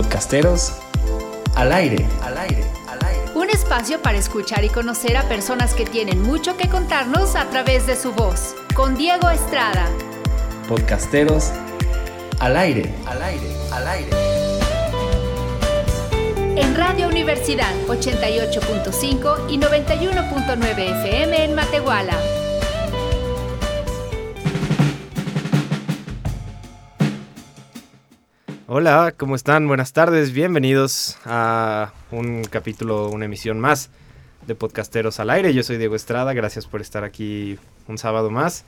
Podcasteros al aire, al aire, al aire. Un espacio para escuchar y conocer a personas que tienen mucho que contarnos a través de su voz. Con Diego Estrada. Podcasteros al aire, al aire, al aire. En Radio Universidad 88.5 y 91.9 FM en Matehuala. Hola, ¿cómo están? Buenas tardes, bienvenidos a un capítulo, una emisión más de Podcasteros al Aire. Yo soy Diego Estrada, gracias por estar aquí un sábado más.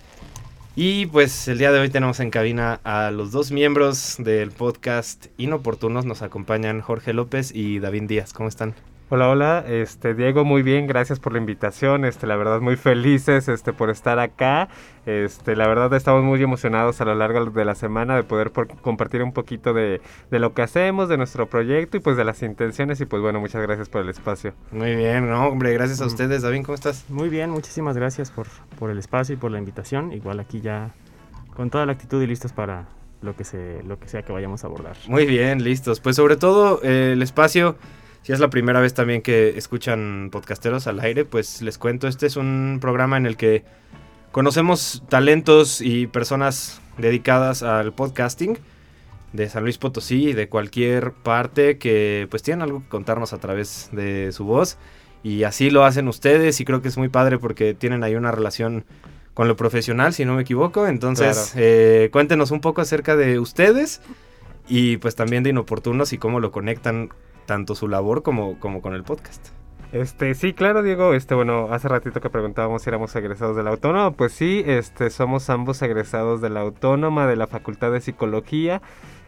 Y pues el día de hoy tenemos en cabina a los dos miembros del podcast Inoportunos. Nos acompañan Jorge López y David Díaz. ¿Cómo están? Hola, hola, este Diego, muy bien, gracias por la invitación, este, la verdad muy felices, este, por estar acá, este, la verdad estamos muy emocionados a lo largo de la semana de poder compartir un poquito de, de, lo que hacemos, de nuestro proyecto y pues de las intenciones y pues bueno, muchas gracias por el espacio. Muy bien, no, hombre, gracias a ustedes, David, ¿cómo estás? Muy bien, muchísimas gracias por, por el espacio y por la invitación, igual aquí ya con toda la actitud y listos para lo que, se, lo que sea que vayamos a abordar. Muy bien, listos, pues sobre todo eh, el espacio si es la primera vez también que escuchan podcasteros al aire, pues les cuento, este es un programa en el que conocemos talentos y personas dedicadas al podcasting de San Luis Potosí y de cualquier parte que pues tienen algo que contarnos a través de su voz. Y así lo hacen ustedes y creo que es muy padre porque tienen ahí una relación con lo profesional si no me equivoco. Entonces eh, cuéntenos un poco acerca de ustedes y pues también de inoportunos y cómo lo conectan tanto su labor como, como con el podcast. Este, sí, claro, Diego. Este, bueno, hace ratito que preguntábamos si éramos egresados de la Autónoma. Pues sí, este, somos ambos egresados de la Autónoma, de la Facultad de Psicología.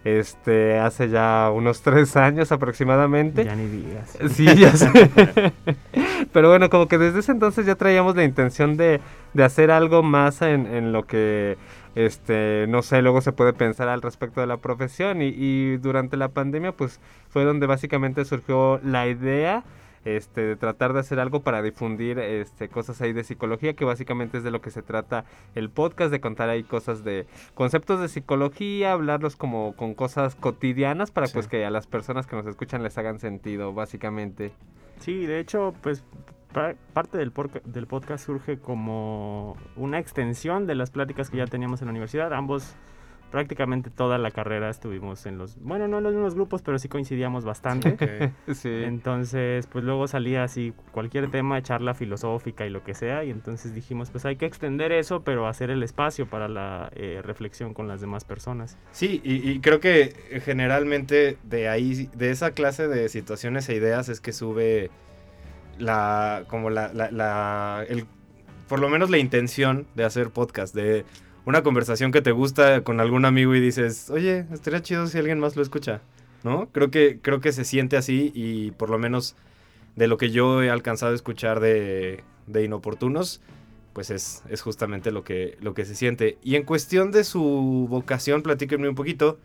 Este, hace ya unos tres años aproximadamente. Ya ni digas. Sí, ya sé. Pero bueno, como que desde ese entonces ya traíamos la intención de, de hacer algo más en, en lo que este, no sé, luego se puede pensar al respecto de la profesión y, durante la pandemia pues fue donde básicamente surgió la idea este, de tratar de hacer algo para difundir este, cosas ahí de psicología, que básicamente es de lo que se trata el podcast, de contar ahí cosas de conceptos de psicología, hablarlos como con cosas cotidianas para pues que a las personas que nos escuchan les hagan sentido, básicamente. Sí, de hecho, pues parte del, del podcast surge como una extensión de las pláticas que ya teníamos en la universidad. Ambos prácticamente toda la carrera estuvimos en los, bueno, no en los mismos grupos, pero sí coincidíamos bastante. Entonces, pues luego salía así cualquier tema, charla filosófica y lo que sea, y entonces dijimos, pues hay que extender eso, pero hacer el espacio para la eh, reflexión con las demás personas. Sí, y, y, creo que generalmente de ahí, de esa clase de situaciones e ideas es que sube la, como la, la, el, por lo menos la intención de hacer podcast, de una conversación que te gusta con algún amigo y dices, oye, estaría chido si alguien más lo escucha, ¿no? Creo que, creo que se siente así y por lo menos de lo que yo he alcanzado a escuchar de, de inoportunos, pues es, es, justamente lo que, lo que se siente. Y en cuestión de su vocación, platíquenme un poquito,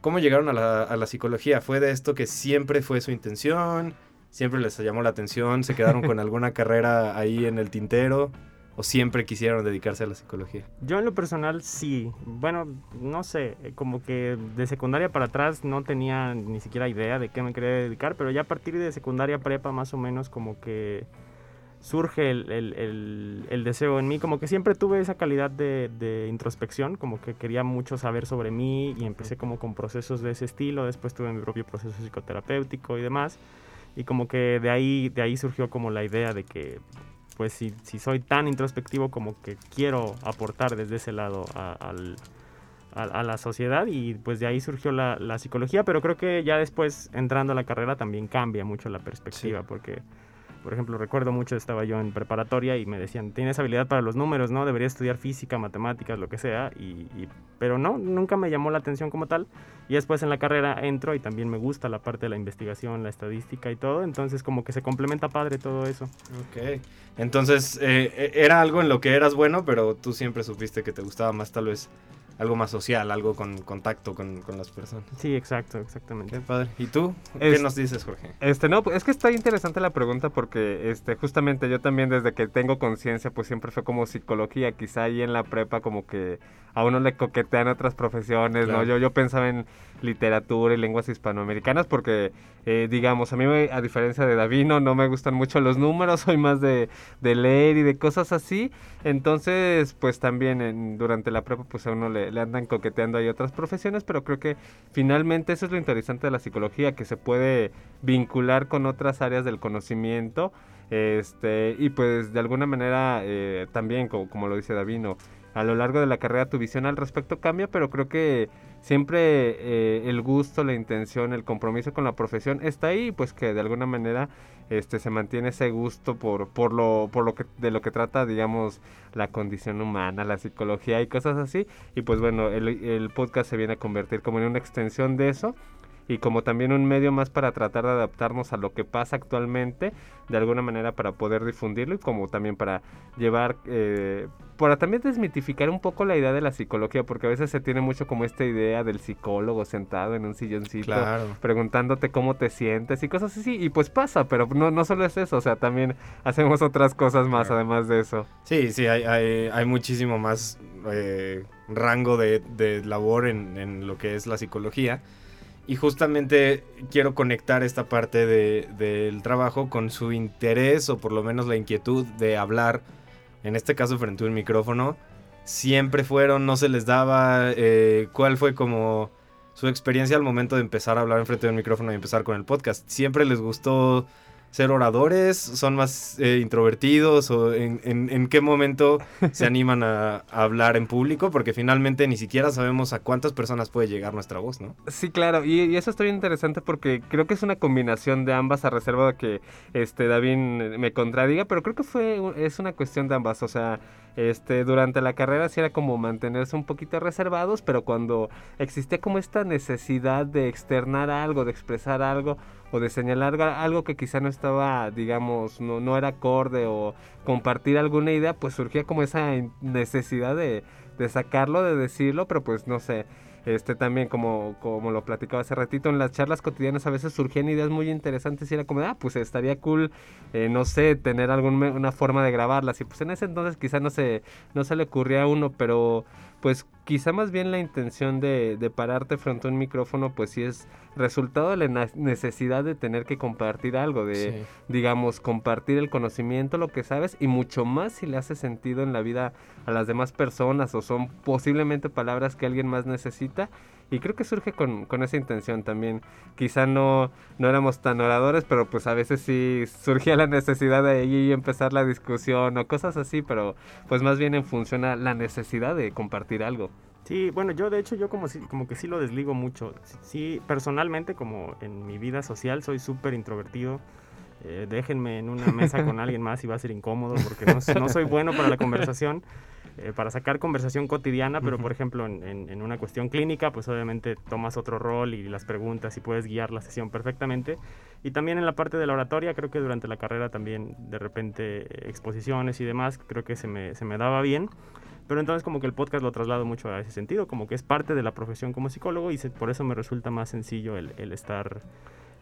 ¿cómo llegaron a la, a la psicología? ¿Fue de esto que siempre fue su intención? siempre les llamó la atención, se quedaron con alguna carrera ahí en el tintero o siempre quisieron dedicarse a la psicología? Yo en lo personal sí. Bueno, no sé, eh, como que de secundaria para atrás no tenía ni siquiera idea de qué me quería dedicar, pero ya a partir de secundaria prepa más o menos como que surge el, el, el, deseo en mí, como que siempre tuve esa calidad de, de, introspección, como que quería mucho saber sobre mí y empecé como con procesos de ese estilo, después tuve mi propio proceso psicoterapéutico y demás y como que de ahí, de ahí surgió como la idea de que pues si, si soy tan introspectivo como que quiero aportar desde ese lado a, a, la sociedad y pues de ahí surgió la, la, psicología, pero creo que ya después entrando a la carrera también cambia mucho la perspectiva porque por ejemplo, recuerdo mucho, estaba yo en preparatoria y me decían, tienes habilidad para los números, ¿no? Deberías estudiar física, matemáticas, lo que sea. Y, pero no, nunca me llamó la atención como tal. Y después en la carrera entro y también me gusta la parte de la investigación, la estadística y todo. Entonces como que se complementa padre todo eso. Ok. Entonces eh, e, era algo en lo que eras bueno, pero tú siempre supiste que te gustaba más tal vez algo más social, algo con contacto con, las personas. Sí, exacto, exactamente. Qué padre. ¿Y tú? ¿Qué nos dices, Jorge? Este, no, es que está interesante la pregunta porque, este, justamente yo también desde que tengo conciencia, pues siempre fue como psicología, quizá ahí en la prepa como que a uno le coquetean otras profesiones, ¿no? Yo, yo pensaba en literatura y lenguas hispanoamericanas porque, eh, digamos, a mí a diferencia de Davino no me gustan mucho los números, soy más de, leer y de cosas así, entonces pues también durante la prepa pues a uno le, andan coqueteando ahí otras profesiones, pero creo que finalmente eso es lo interesante de la psicología, que se puede vincular con otras áreas del conocimiento. Este, y pues de alguna manera eh, también, como, lo dice Davino, a lo largo de la carrera tu visión al respecto cambia, pero creo que siempre eh, el gusto, la intención, el compromiso con la profesión está ahí, pues que de alguna manera este se mantiene ese gusto por, por lo, por lo que, de lo que trata, digamos, la condición humana, la psicología y cosas así. Y pues bueno, el, el podcast se viene a convertir como en una extensión de eso y como también un medio más para tratar de adaptarnos a lo que pasa actualmente, de alguna manera para poder difundirlo y como también para llevar, eh, para también desmitificar un poco la idea de la psicología, porque a veces se tiene mucho como esta idea del psicólogo sentado en un silloncito preguntándote cómo te sientes y cosas así, y pues pasa, pero no, no solo es eso, o sea, también hacemos otras cosas más además de eso. Sí, sí, hay, hay, hay muchísimo más eh, rango de, de labor en, en lo que es la psicología. Y justamente quiero conectar esta parte del trabajo con su interés o por lo menos la inquietud de hablar, en este caso frente a un micrófono. Siempre fueron, no se les daba, eh, cuál fue como su experiencia al momento de empezar a hablar frente de un micrófono y empezar con el podcast. Siempre les gustó ser oradores? ¿Son más eh, introvertidos? ¿O en, qué momento se animan a, hablar en público? Porque finalmente ni siquiera sabemos a cuántas personas puede llegar nuestra voz, ¿no? Sí, claro. Y, eso está bien interesante porque creo que es una combinación de ambas a reserva de que este, David me contradiga, pero creo que fue, es una cuestión de ambas. O sea, este, durante la carrera sí era como mantenerse un poquito reservados, pero cuando existía como esta necesidad de externar algo, de expresar algo, o de señalar algo que quizá no estaba, digamos, no, no era acorde o compartir alguna idea, pues surgía como esa necesidad de, de sacarlo, de decirlo, pero pues no sé. Este también, como, como lo platicaba hace ratito, en las charlas cotidianas a veces surgían ideas muy interesantes y era como, ah, pues estaría cool, eh, no sé, tener alguna forma de grabarlas. Y pues en ese entonces quizá no se, no se le ocurría a uno, pero pues quizá más bien la intención de, de, pararte frente a un micrófono, pues sí es resultado de la necesidad de tener que compartir algo, de, digamos, compartir el conocimiento, lo que sabes, y mucho más si le hace sentido en la vida a las demás personas o son posiblemente palabras que alguien más necesita y creo que surge con, con, esa intención también. Quizá no, no éramos tan oradores, pero pues a veces sí surgía la necesidad de ahí empezar la discusión o cosas así, pero pues más bien en función a la necesidad de compartir algo. Sí, bueno, yo de hecho yo como, si, como que sí lo desligo mucho. Sí, personalmente como en mi vida social soy súper introvertido. Eh, déjenme en una mesa con alguien más y va a ser incómodo porque no, no soy bueno para la conversación. Eh, para sacar conversación cotidiana, pero por ejemplo en, una cuestión clínica, pues obviamente tomas otro rol y las preguntas y puedes guiar la sesión perfectamente. Y también en la parte de la oratoria, creo que durante la carrera también de repente exposiciones y demás, creo que se me, se me daba bien. Pero entonces como que el podcast lo traslado mucho a ese sentido, como que es parte de la profesión como psicólogo y por eso me resulta más sencillo el, el estar,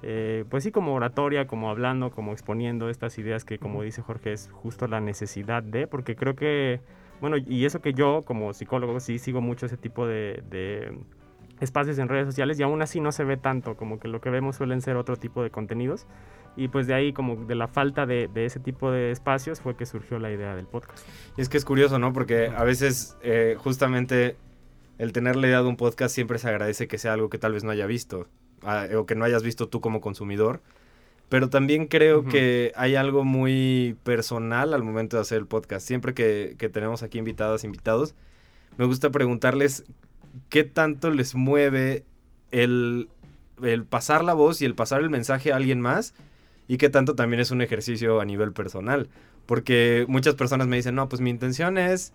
eh, pues sí, como oratoria, como hablando, como exponiendo estas ideas que como dice Jorge es justo la necesidad de, porque creo que bueno, y eso que yo como psicólogo sí sigo mucho ese tipo de, espacios en redes sociales y aún así no se ve tanto, como que lo que vemos suelen ser otro tipo de contenidos. Y pues de ahí, como de la falta de, ese tipo de espacios, fue que surgió la idea del podcast. Y es que es curioso, ¿no? Porque a veces eh, justamente el tener la idea de un podcast siempre se agradece que sea algo que tal vez no haya visto ah, o que no hayas visto tú como consumidor. Pero también creo que hay algo muy personal al momento de hacer el podcast. Siempre que, tenemos aquí invitadas, invitados, me gusta preguntarles qué tanto les mueve el, el pasar la voz y el pasar el mensaje a alguien más y qué tanto también es un ejercicio a nivel personal. Porque muchas personas me dicen, no, pues mi intención es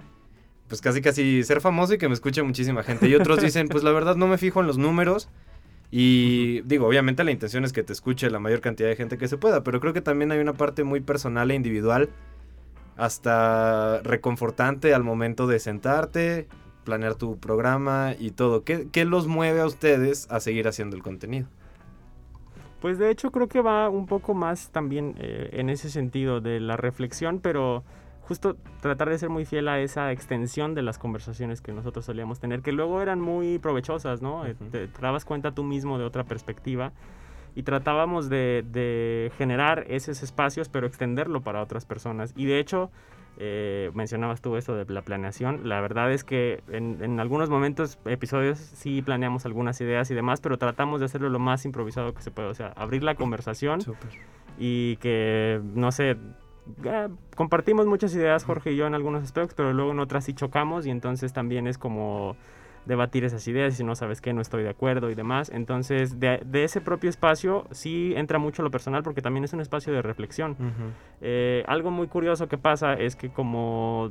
pues casi casi ser famoso y que me escuche muchísima gente. Y otros dicen, pues la verdad no me fijo en los números y digo, obviamente la intención es que te escuche la mayor cantidad de gente que se pueda, pero creo que también hay una parte muy personal e individual, hasta reconfortante al momento de sentarte planear tu programa y todo. ¿Qué, qué los mueve a ustedes a seguir haciendo el contenido? Pues de hecho creo que va un poco más también eh, en ese sentido de la reflexión, pero justo tratar de ser muy fiel a esa extensión de las conversaciones que nosotros solíamos tener, que luego eran muy provechosas, ¿no? Eh, te, te dabas cuenta tú mismo de otra perspectiva y tratábamos de, de, generar esos espacios, pero extenderlo para otras personas. Y de hecho, eh, mencionabas tú eso de la planeación. La verdad es que en, en, algunos momentos, episodios, sí planeamos algunas ideas y demás, pero tratamos de hacerlo lo más improvisado que se puede. O sea, abrir la conversación Super. y que, no sé, eh, compartimos muchas ideas, Jorge y yo, en algunos aspectos, pero luego en otras sí chocamos y entonces también es como debatir esas ideas y si no sabes qué, no estoy de acuerdo y demás. Entonces, de, de, ese propio espacio sí entra mucho lo personal porque también es un espacio de reflexión. Uh -huh. eh, algo muy curioso que pasa es que como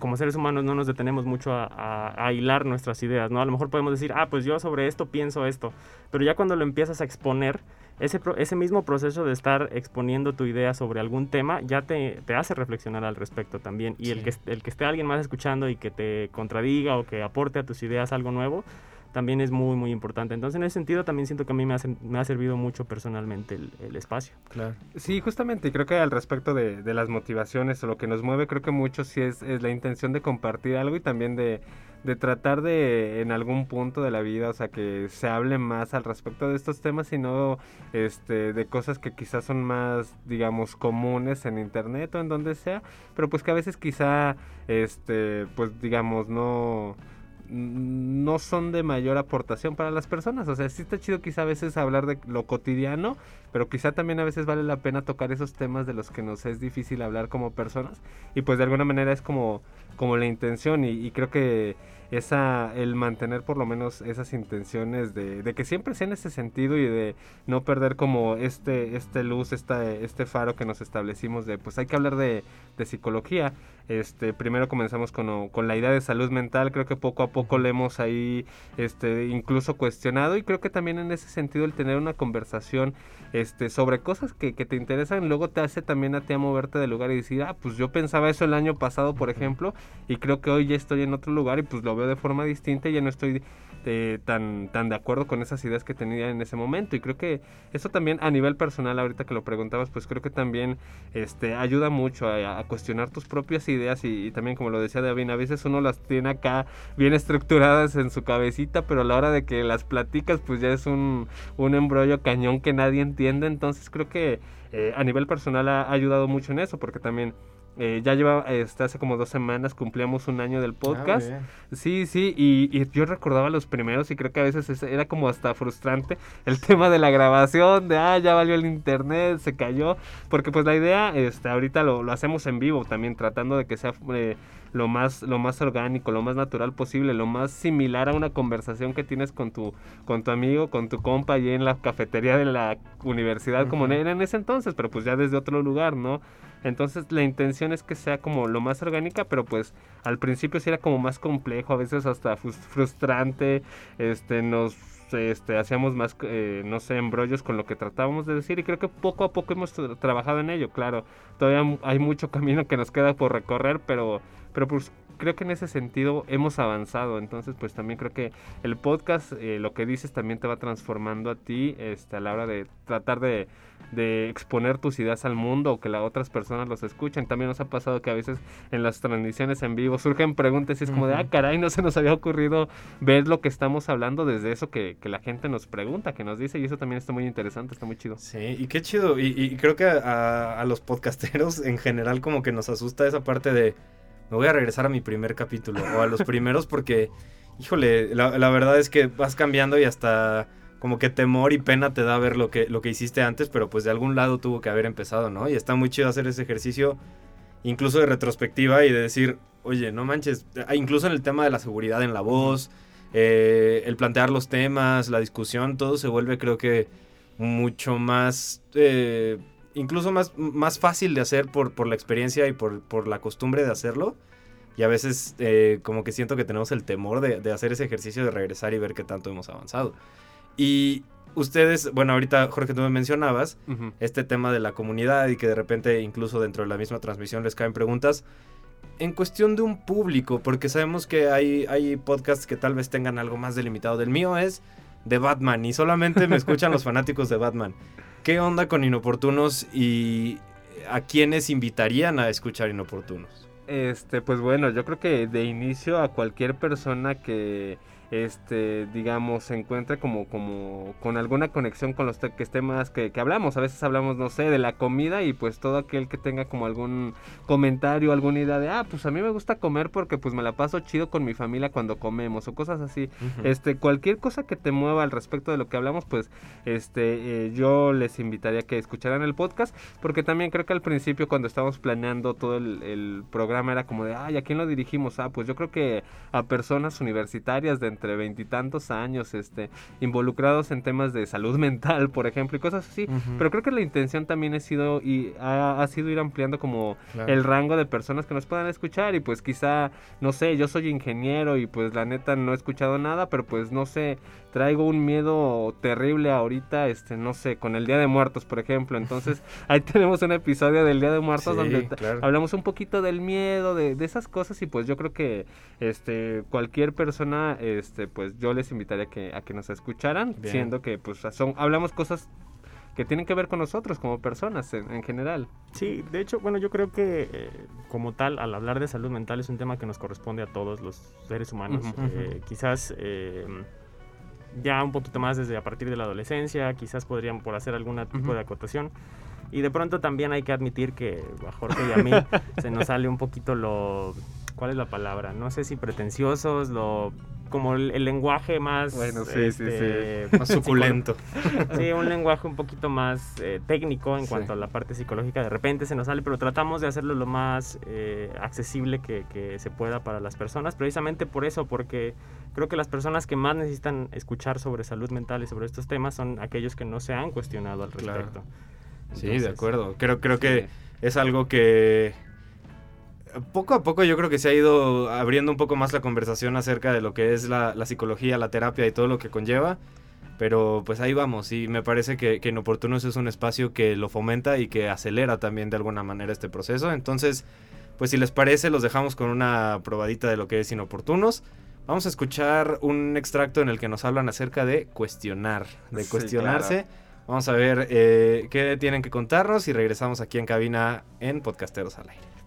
como seres humanos no nos detenemos mucho a, a, a, hilar nuestras ideas, ¿no? A lo mejor podemos decir, ah, pues yo sobre esto pienso esto, pero ya cuando lo empiezas a exponer, ese, ese mismo proceso de estar exponiendo tu idea sobre algún tema ya te, te hace reflexionar al respecto también. Y sí. el, que, el que esté alguien más escuchando y que te contradiga o que aporte a tus ideas algo nuevo, también es muy, muy importante. Entonces, en ese sentido, también siento que a mí me ha, me ha servido mucho personalmente el, el, espacio. Claro. Sí, justamente, creo que al respecto de, de, las motivaciones o lo que nos mueve, creo que mucho sí es, es la intención de compartir algo y también de, de tratar de, en algún punto de la vida, o sea, que se hable más al respecto de estos temas y no este, de cosas que quizás son más, digamos, comunes en internet o en donde sea, pero pues que a veces quizá, este, pues digamos, no no son de mayor aportación para las personas. O sea, sí está chido quizá a veces hablar de lo cotidiano, pero quizá también a veces vale la pena tocar esos temas de los que nos es difícil hablar como personas. Y pues de alguna manera es como, como la intención y, y creo que esa el mantener por lo menos esas intenciones de, de, que siempre sea en ese sentido y de no perder como este este luz este este faro que nos establecimos de pues hay que hablar de, de psicología. Este primero comenzamos con, con, la idea de salud mental creo que poco a poco le hemos ahí este incluso cuestionado y creo que también en ese sentido el tener una conversación este sobre cosas que, que te interesan luego te hace también a ti a moverte del lugar y decir ah pues yo pensaba eso el año pasado por ejemplo y creo que hoy ya estoy en otro lugar y pues lo veo de forma distinta y ya no estoy eh, tan, tan de acuerdo con esas ideas que tenía en ese momento. Y creo que eso también a nivel personal, ahorita que lo preguntabas, pues creo que también este, ayuda mucho a, cuestionar tus propias ideas y, y, también como lo decía David, a veces uno las tiene acá bien estructuradas en su cabecita, pero a la hora de que las platicas pues ya es un, un embrollo cañón que nadie entiende. Entonces creo que eh, a nivel personal ha ayudado mucho en eso, porque también eh, ya lleva, este, hace como dos semanas cumplíamos un año del podcast. Ah, sí, sí, y, y, yo recordaba los primeros y creo que a veces era como hasta frustrante el tema de la grabación, de, ah, ya valió el internet, se cayó, porque pues la idea, este, ahorita lo, lo hacemos en vivo también, tratando de que sea... Eh, lo más, lo más orgánico, lo más natural posible, lo más similar a una conversación que tienes con tu, con tu amigo, con tu compa allí en la cafetería de la universidad, uh -huh. como era en ese entonces, pero pues ya desde otro lugar, ¿no? Entonces la intención es que sea como lo más orgánica, pero pues al principio sí era como más complejo, a veces hasta frustrante, este, nos este, hacíamos más, eh, no sé, embrollos con lo que tratábamos de decir y creo que poco a poco hemos trabajado en ello, claro, todavía hay mucho camino que nos queda por recorrer, pero, pero pues creo que en ese sentido hemos avanzado. Entonces, pues también creo que el podcast, eh, lo que dices, también te va transformando a ti este, a la hora de tratar de, de, exponer tus ideas al mundo o que las otras personas los escuchen. También nos ha pasado que a veces en las transmisiones en vivo surgen preguntas y es como de, ah, caray, no se nos había ocurrido ver lo que estamos hablando desde eso que, que, la gente nos pregunta, que nos dice. Y eso también está muy interesante, está muy chido. Sí, y qué chido. Y, y creo que a, a los podcasteros en general como que nos asusta esa parte de me voy a regresar a mi primer capítulo o a los primeros porque, híjole, la, la, verdad es que vas cambiando y hasta como que temor y pena te da ver lo que, lo que hiciste antes, pero pues de algún lado tuvo que haber empezado, ¿no? Y está muy chido hacer ese ejercicio, incluso de retrospectiva y de decir, oye, no manches, ah, incluso en el tema de la seguridad en la voz, eh, el plantear los temas, la discusión, todo se vuelve creo que mucho más... Eh, incluso más, más fácil de hacer por, por la experiencia y por, por, la costumbre de hacerlo. Y a veces eh, como que siento que tenemos el temor de, de, hacer ese ejercicio de regresar y ver qué tanto hemos avanzado. Y ustedes, bueno, ahorita Jorge tú me mencionabas uh -huh. este tema de la comunidad y que de repente incluso dentro de la misma transmisión les caen preguntas. en cuestión de un público, porque sabemos que hay, hay podcasts que tal vez tengan algo más delimitado. Del mío es de Batman y solamente me escuchan los fanáticos de Batman. ¿Qué onda con inoportunos y a quiénes invitarían a escuchar inoportunos? Este, pues bueno, yo creo que de inicio a cualquier persona que este, digamos, se encuentre como, como con alguna conexión con los que temas que, que, hablamos. A veces hablamos, no sé, de la comida y pues todo aquel que tenga como algún comentario, alguna idea de, ah, pues a mí me gusta comer porque pues me la paso chido con mi familia cuando comemos o cosas así. Este, cualquier cosa que te mueva al respecto de lo que hablamos, pues, este, eh, yo les invitaría a que escucharan el podcast porque también creo que al principio cuando estábamos planeando todo el, el programa era como de, ay, ¿a quién lo dirigimos? Ah, pues yo creo que a personas universitarias de entre veintitantos años, este, involucrados en temas de salud mental, por ejemplo, y cosas así. Pero creo que la intención también ha sido y ha, sido ir ampliando como el rango de personas que nos puedan escuchar y pues quizá, no sé, yo soy ingeniero y pues la neta no he escuchado nada, pero pues no sé, traigo un miedo terrible ahorita, este, no sé, con el Día de Muertos, por ejemplo. Entonces, ahí tenemos un episodio del Día de Muertos donde hablamos un poquito del miedo, de, de, esas cosas, y pues yo creo que este cualquier persona, este, pues yo les invitaría a que, a que nos escucharan, siendo que pues son, hablamos cosas que tienen que ver con nosotros como personas en, general. Sí, de hecho, bueno, yo creo que eh, como tal, al hablar de salud mental es un tema que nos corresponde a todos los seres humanos. Eh, quizás eh, ya un poquito más desde a partir de la adolescencia, quizás podrían por hacer algún tipo de acotación. Y de pronto también hay que admitir que a Jorge y a mí se nos sale un poquito lo... ¿Cuál es la palabra? No sé si pretenciosos, lo como el, lenguaje más bueno, sí, sí, sí. Este, más suculento. sí, un lenguaje un poquito más eh, técnico en cuanto a la parte psicológica. De repente se nos sale, pero tratamos de hacerlo lo más eh, accesible que, que, se pueda para las personas, precisamente por eso, porque creo que las personas que más necesitan escuchar sobre salud mental y sobre estos temas son aquellos que no se han cuestionado al respecto. sí, de acuerdo. Creo, creo que es algo que poco a poco yo creo que se ha ido abriendo un poco más la conversación acerca de lo que es la, psicología, la terapia y todo lo que conlleva. Pero pues ahí vamos, y me parece que, que Inoportunos es un espacio que lo fomenta y que acelera también de alguna manera este proceso. Entonces, pues si les parece, los dejamos con una probadita de lo que es Inoportunos. Vamos a escuchar un extracto en el que nos hablan acerca de cuestionar, de cuestionarse. Vamos a ver eh, qué tienen que contarnos y regresamos aquí en cabina en Podcasteros al Aire.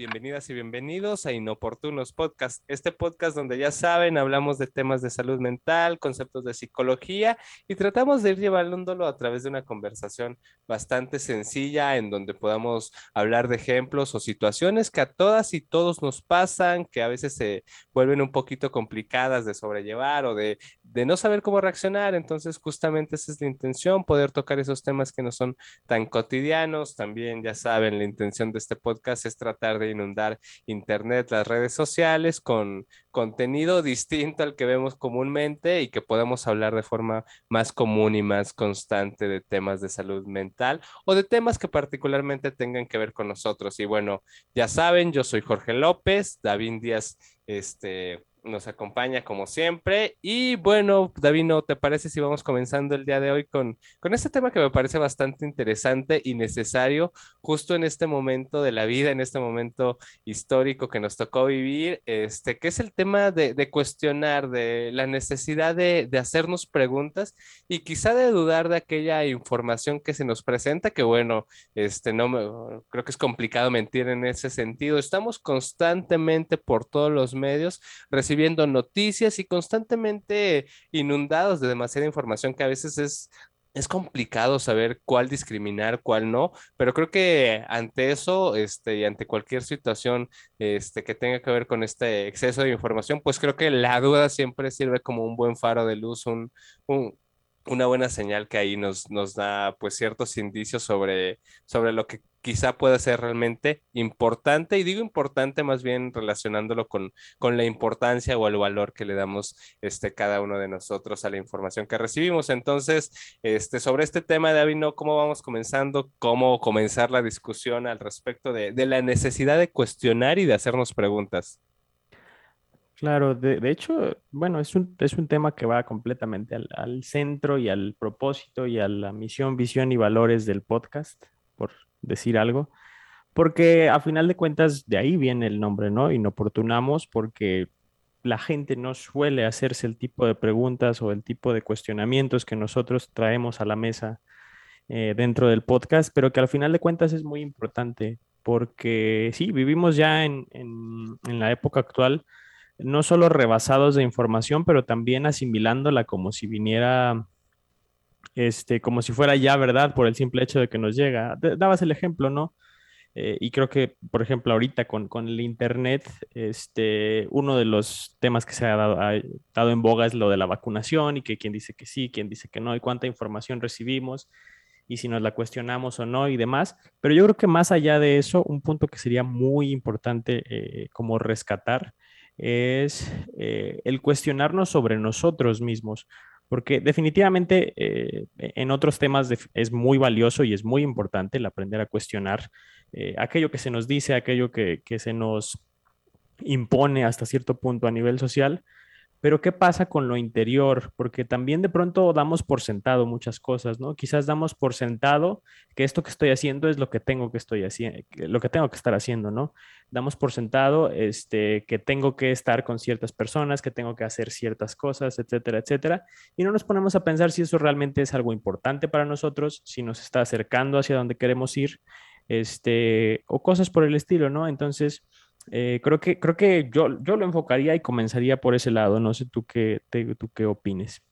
Bienvenidas y bienvenidos a Inoportunos Podcast. Este podcast donde ya saben, hablamos de temas de salud mental, conceptos de psicología y tratamos de ir llevándolo a través de una conversación bastante sencilla en donde podamos hablar de ejemplos o situaciones que a todas y todos nos pasan, que a veces se vuelven un poquito complicadas de sobrellevar o de, de no saber cómo reaccionar. Entonces, justamente esa es la intención, poder tocar esos temas que no son tan cotidianos. También, ya saben, la intención de este podcast es tratar de inundar Internet, las redes sociales con contenido distinto al que vemos comúnmente y que podemos hablar de forma más común y más constante de temas de salud mental o de temas que particularmente tengan que ver con nosotros. Y bueno, ya saben, yo soy Jorge López, David Díaz, este nos acompaña como siempre. Y bueno, Davino, ¿te parece si vamos comenzando el día de hoy con, con este tema que me parece bastante interesante y necesario justo en este momento de la vida, en este momento histórico que nos tocó vivir, este, que es el tema de, de cuestionar, de la necesidad de, de, hacernos preguntas y quizá de dudar de aquella información que se nos presenta, que bueno, este, no me, creo que es complicado mentir en ese sentido. Estamos constantemente por todos los medios recibiendo noticias y constantemente inundados de demasiada información que a veces es es complicado saber cuál discriminar, cuál no, pero creo que ante eso, este, y ante cualquier situación, este, que tenga que ver con este exceso de información, pues creo que la duda siempre sirve como un buen faro de luz, un, una buena señal que ahí nos, nos da, pues, ciertos indicios sobre, sobre lo que quizá pueda ser realmente importante, y digo importante más bien relacionándolo con, con la importancia o el valor que le damos este, cada uno de nosotros a la información que recibimos. Entonces, este, sobre este tema, David, ¿no? ¿cómo vamos comenzando? ¿Cómo comenzar la discusión al respecto de, de la necesidad de cuestionar y de hacernos preguntas? Claro, de, de, hecho, bueno, es un, es un tema que va completamente al, al, centro y al propósito y a la misión, visión y valores del podcast, por decir algo, porque a final de cuentas de ahí viene el nombre, ¿no? Inoportunamos porque la gente no suele hacerse el tipo de preguntas o el tipo de cuestionamientos que nosotros traemos a la mesa eh, dentro del podcast, pero que al final de cuentas es muy importante porque sí, vivimos ya en, en, en la época actual no solo rebasados de información, pero también asimilándola como si viniera, este, como si fuera ya verdad por el simple hecho de que nos llega. Dabas el ejemplo, ¿no? Eh, y creo que, por ejemplo, ahorita con, con, el Internet, este, uno de los temas que se ha dado, en boga es lo de la vacunación y que quién dice que sí, quién dice que no, y cuánta información recibimos y si nos la cuestionamos o no y demás. Pero yo creo que más allá de eso, un punto que sería muy importante eh, como rescatar es eh, el cuestionarnos sobre nosotros mismos, porque definitivamente eh, en otros temas es muy valioso y es muy importante el aprender a cuestionar eh, aquello que se nos dice, aquello que, que se nos impone hasta cierto punto a nivel social, pero ¿qué pasa con lo interior? Porque también de pronto damos por sentado muchas cosas, ¿no? Quizás damos por sentado que esto que estoy haciendo es lo que tengo que estoy haciendo, lo que tengo que estar haciendo, ¿no? Damos por sentado este que tengo que estar con ciertas personas, que tengo que hacer ciertas cosas, etcétera, etcétera, y no nos ponemos a pensar si eso realmente es algo importante para nosotros, si nos está acercando hacia donde queremos ir, este o cosas por el estilo, ¿no? Entonces, eh, creo que, creo que yo, yo lo enfocaría y comenzaría por ese lado. No sé tú qué, te, tú qué opines.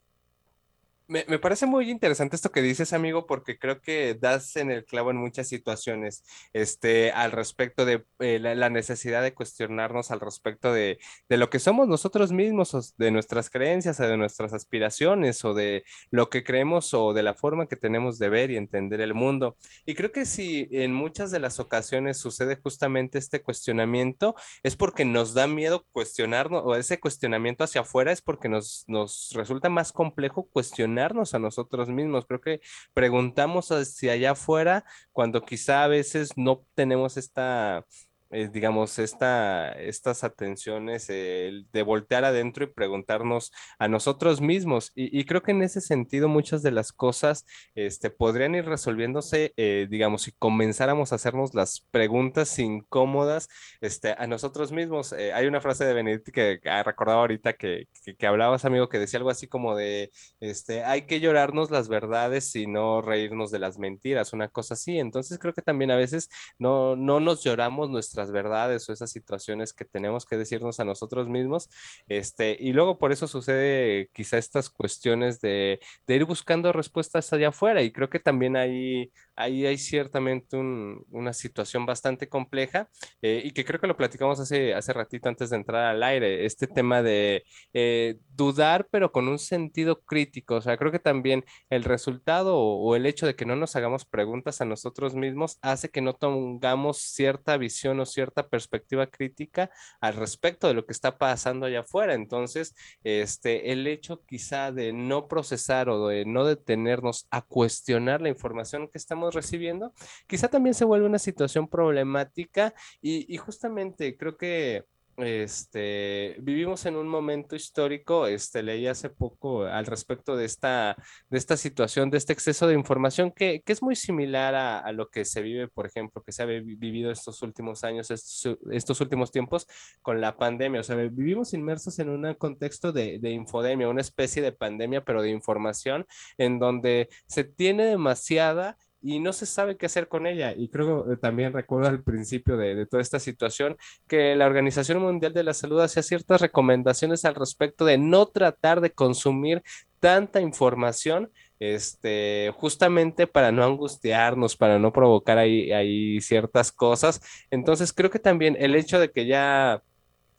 Me, me, parece muy interesante esto que dices, amigo, porque creo que das en el clavo en muchas situaciones este, al respecto de eh, la, la, necesidad de cuestionarnos al respecto de, de, lo que somos nosotros mismos, de nuestras creencias, o de nuestras aspiraciones, o de lo que creemos, o de la forma que tenemos de ver y entender el mundo. Y creo que si en muchas de las ocasiones sucede justamente este cuestionamiento, es porque nos da miedo cuestionarnos, o ese cuestionamiento hacia afuera es porque nos, nos resulta más complejo cuestionar a nosotros mismos. Creo que preguntamos hacia allá afuera cuando quizá a veces no tenemos esta digamos, esta, estas atenciones eh, de voltear adentro y preguntarnos a nosotros mismos. Y, creo que en ese sentido muchas de las cosas este, podrían ir resolviéndose, eh, digamos, si comenzáramos a hacernos las preguntas incómodas este, a nosotros mismos. Eh, hay una frase de Benedetti que, que recordado ahorita que, que, que, hablabas, amigo, que decía algo así como de, este, hay que llorarnos las verdades y no reírnos de las mentiras, una cosa así. Entonces creo que también a veces no, no nos lloramos nuestras nuestras verdades o esas situaciones que tenemos que decirnos a nosotros mismos. Este, y luego por eso sucede quizá estas cuestiones de, de ir buscando respuestas allá afuera. Y creo que también hay, ahí hay ciertamente un, una situación bastante compleja eh, y que creo que lo platicamos hace, hace ratito antes de entrar al aire, este tema de eh, dudar pero con un sentido crítico, o sea, creo que también el resultado o, o, el hecho de que no nos hagamos preguntas a nosotros mismos hace que no tengamos cierta visión o cierta perspectiva crítica al respecto de lo que está pasando allá afuera, entonces, este, el hecho quizá de no procesar o de no detenernos a cuestionar la información que estamos recibiendo, quizá también se vuelve una situación problemática y, y justamente creo que este, vivimos en un momento histórico, este, leí hace poco al respecto de esta, de esta situación, de este exceso de información que, que es muy similar a, lo que se vive, por ejemplo, que se ha vivido estos últimos años, estos, estos últimos tiempos con la pandemia. O sea, vivimos inmersos en un contexto de, de infodemia, una especie de pandemia, pero de información, en donde se tiene demasiada y no se sabe qué hacer con ella. Y creo que también recuerdo al principio de, toda esta situación que la Organización Mundial de la Salud hacía ciertas recomendaciones al respecto de no tratar de consumir tanta información. Este, justamente para no angustiarnos, para no provocar ahí, ciertas cosas. Entonces, creo que también el hecho de que ya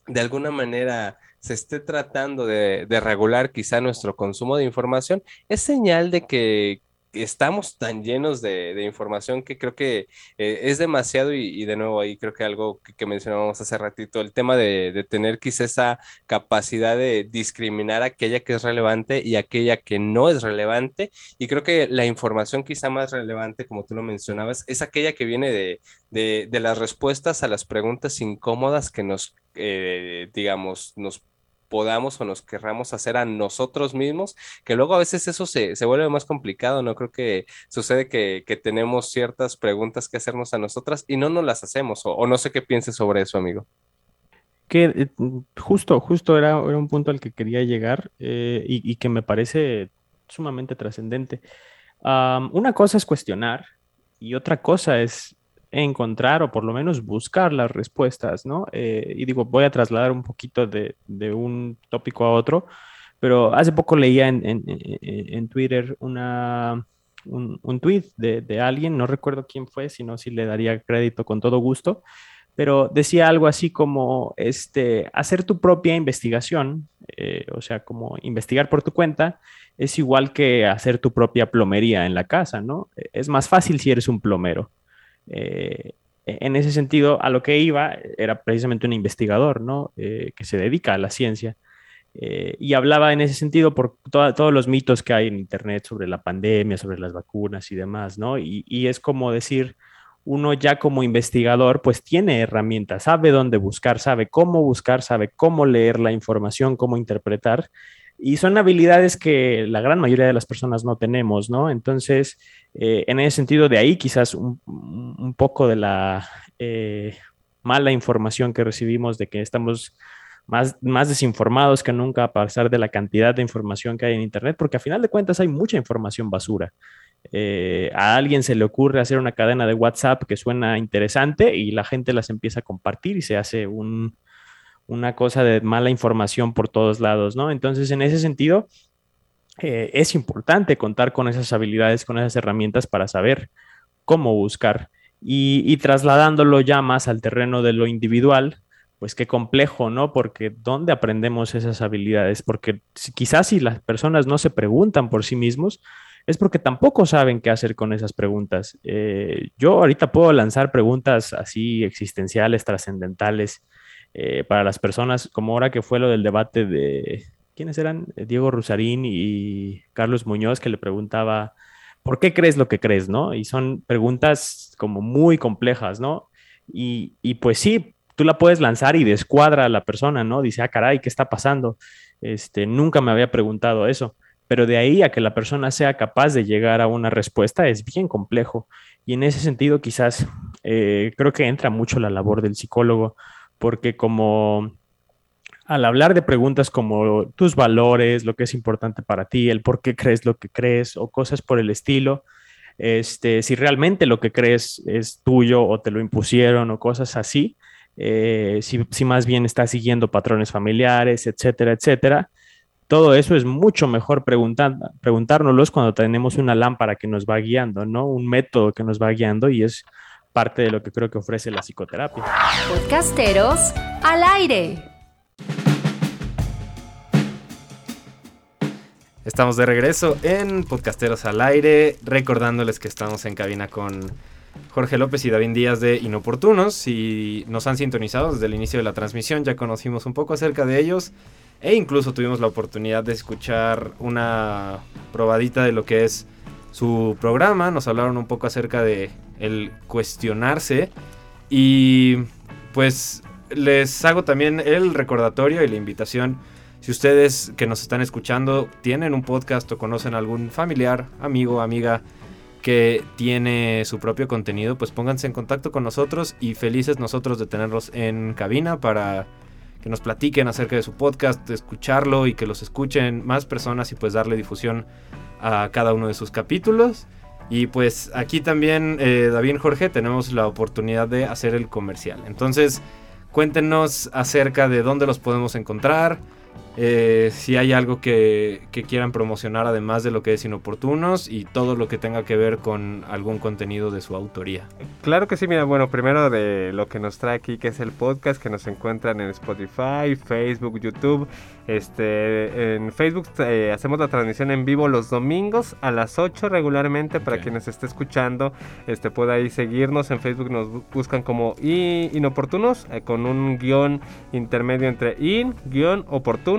de alguna manera se esté tratando de regular quizá nuestro consumo de información es señal de que estamos tan llenos de, información que creo que eh, es demasiado y, de nuevo ahí creo que algo que, mencionábamos hace ratito, el tema de, tener quizá esa capacidad de discriminar aquella que es relevante y aquella que no es relevante y creo que la información quizá más relevante, como tú lo mencionabas, es aquella que viene de, de las respuestas a las preguntas incómodas que nos, eh, digamos, nos podamos o nos querramos hacer a nosotros mismos, que luego a veces eso se, vuelve más complicado, ¿no? Creo que sucede que, tenemos ciertas preguntas que hacernos a nosotras y no nos las hacemos, o, no sé qué pienses sobre eso, amigo. Que justo, justo era, era, un punto al que quería llegar eh, y, que me parece sumamente trascendente. una cosa es cuestionar y otra cosa es encontrar o por lo menos buscar las respuestas, ¿no? Eh, y digo, voy a trasladar un poquito de, un tópico a otro, pero hace poco leía en, Twitter una, un, un tweet de, alguien, no recuerdo quién fue, sino si le daría crédito con todo gusto, pero decía algo así como este, hacer tu propia investigación, eh, o sea, como investigar por tu cuenta, es igual que hacer tu propia plomería en la casa, ¿no? Es más fácil si eres un plomero. Eh, en ese sentido, a lo que iba era precisamente un investigador, ¿no? Eh, que se dedica a la ciencia. Eh, y hablaba en ese sentido por todos los mitos que hay en Internet sobre la pandemia, sobre las vacunas y demás, ¿no? Y, y, es como decir, uno ya como investigador, pues tiene herramientas, sabe dónde buscar, sabe cómo buscar, sabe cómo leer la información, cómo interpretar. Y son habilidades que la gran mayoría de las personas no tenemos, ¿no? Entonces, eh, en ese sentido, de ahí quizás un, poco de la eh, mala información que recibimos de que estamos más, más desinformados que nunca a pesar de la cantidad de información que hay en Internet, porque a final de cuentas hay mucha información basura. Eh, a alguien se le ocurre hacer una cadena de WhatsApp que suena interesante y la gente las empieza a compartir y se hace un, una cosa de mala información por todos lados, ¿no? Entonces, en ese sentido, eh, es importante contar con esas habilidades, con esas herramientas para saber cómo buscar. Y, trasladándolo ya más al terreno de lo individual, pues qué complejo, ¿no? Porque ¿dónde aprendemos esas habilidades? Porque quizás si las personas no se preguntan por sí mismos, es porque tampoco saben qué hacer con esas preguntas. Eh, yo ahorita puedo lanzar preguntas así existenciales, trascendentales, eh, para las personas, como ahora que fue lo del debate de, ¿quiénes eran? Eh, Diego Rusarín y Carlos Muñoz, que le preguntaba, ¿por qué crees lo que crees? ¿no? Y son preguntas como muy complejas, ¿no? Y, y pues sí, tú la puedes lanzar y descuadra a la persona, ¿no? Dice, ah, caray, ¿qué está pasando? Este, nunca me había preguntado eso. Pero de ahí a que la persona sea capaz de llegar a una respuesta es bien complejo. Y en ese sentido, quizás eh, creo que entra mucho la labor del psicólogo porque como al hablar de preguntas como tus valores, lo que es importante para ti, el por qué crees lo que crees o cosas por el estilo, este, si realmente lo que crees es tuyo o te lo impusieron o cosas así, eh, si, si, más bien estás siguiendo patrones familiares, etcétera, etcétera. Todo eso es mucho mejor preguntar, preguntárnoslos cuando tenemos una lámpara que nos va guiando, ¿no? Un método que nos va guiando y es parte de lo que creo que ofrece la psicoterapia. Podcasteros al aire. Estamos de regreso en Podcasteros al aire, recordándoles que estamos en cabina con Jorge López y David Díaz de Inoportunos. Si nos han sintonizado desde el inicio de la transmisión, ya conocimos un poco acerca de ellos e incluso tuvimos la oportunidad de escuchar una probadita de lo que es su programa. Nos hablaron un poco acerca de el cuestionarse. Y pues les hago también el recordatorio y la invitación. Si ustedes que nos están escuchando tienen un podcast o conocen algún familiar, amigo, amiga que tiene su propio contenido, pues pónganse en contacto con nosotros y felices nosotros de tenerlos en cabina para que nos platiquen acerca de su podcast, escucharlo y que los escuchen más personas y pues darle difusión a cada uno de sus capítulos. Y pues aquí también, eh, David Jorge, tenemos la oportunidad de hacer el comercial. Entonces, cuéntenos acerca de dónde los podemos encontrar, eh, si hay algo que, que, quieran promocionar además de lo que es inoportunos y todo lo que tenga que ver con algún contenido de su autoría. Claro que sí, mira, bueno, primero de lo que nos trae aquí, que es el podcast, que nos encuentran en Spotify, Facebook, YouTube. Este, en Facebook eh, hacemos la transmisión en vivo los domingos a las 8 regularmente para quienes esté escuchando, este pueda ahí seguirnos. En Facebook nos buscan como inoportunos eh, con un guion intermedio entre in, guion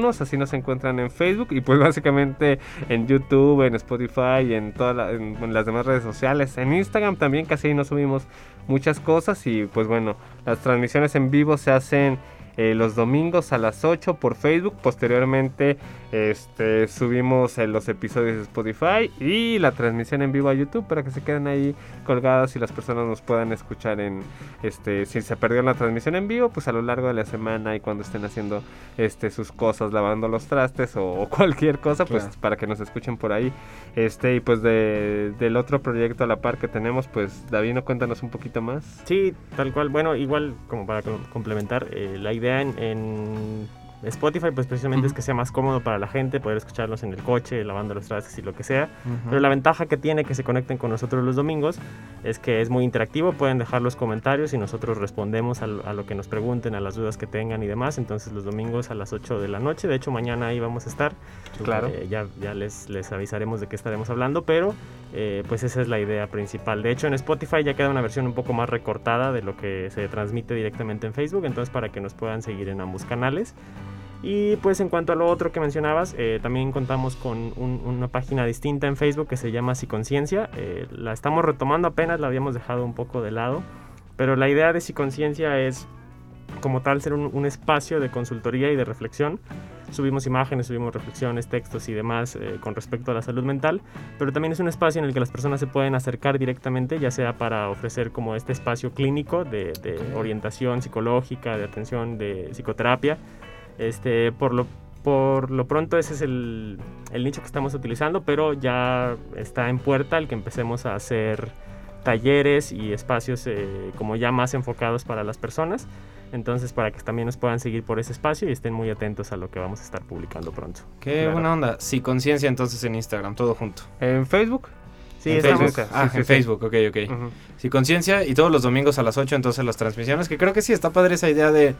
así nos encuentran en Facebook y pues básicamente en YouTube, en Spotify, en todas las demás redes sociales, en Instagram también casi nos subimos muchas cosas y pues bueno, las transmisiones en vivo se hacen eh, los domingos a las 8 por Facebook. Posteriormente este, subimos eh, los episodios de Spotify y la transmisión en vivo a YouTube para que se queden ahí colgadas y las personas nos puedan escuchar en este si se perdió la transmisión en vivo pues a lo largo de la semana y cuando estén haciendo este sus cosas lavando los trastes o, cualquier cosa pues para que nos escuchen por ahí. Este y pues de, del otro proyecto a la par que tenemos pues David no cuéntanos un poquito más. Sí tal cual. Bueno igual como para complementar eh, la idea en Spotify pues precisamente es que sea más cómodo para la gente poder escucharlos en el coche, lavando los trastes y lo que sea. Pero la ventaja que tiene que se conecten con nosotros los domingos es que es muy interactivo, pueden dejar los comentarios y nosotros respondemos a, lo que nos pregunten, a las dudas que tengan y demás. Entonces los domingos a las 8 de la noche, de hecho mañana ahí vamos a estar. Claro. Eh, ya ya les, les avisaremos de qué estaremos hablando, pero eh, pues esa es la idea principal. De hecho en Spotify ya queda una versión un poco más recortada de lo que se transmite directamente en Facebook, entonces para que nos puedan seguir en ambos canales. Y pues en cuanto a lo otro que mencionabas, eh, también contamos con una página distinta en Facebook que se llama Psiconciencia. Eh, la estamos retomando apenas, la habíamos dejado un poco de lado. Pero la idea de Psiconciencia es como tal ser un, espacio de consultoría y de reflexión. Subimos imágenes, subimos reflexiones, textos y demás eh, con respecto a la salud mental, pero también es un espacio en el que las personas se pueden acercar directamente, ya sea para ofrecer como este espacio clínico de orientación psicológica, de atención, de psicoterapia, este, por lo, por lo pronto ese es el, nicho que estamos utilizando, pero ya está en puerta el que empecemos a hacer talleres y espacios eh, como ya más enfocados para las personas. Entonces, para que también nos puedan seguir por ese espacio y estén muy atentos a lo que vamos a estar publicando pronto. Qué buena onda. Sí, conciencia entonces en Instagram, todo junto. ¿En Facebook? Sí, en Facebook. Ah, en Facebook, ok, ok. Sí, conciencia y todos los domingos a las 8 entonces las transmisiones, que creo que sí está padre esa idea de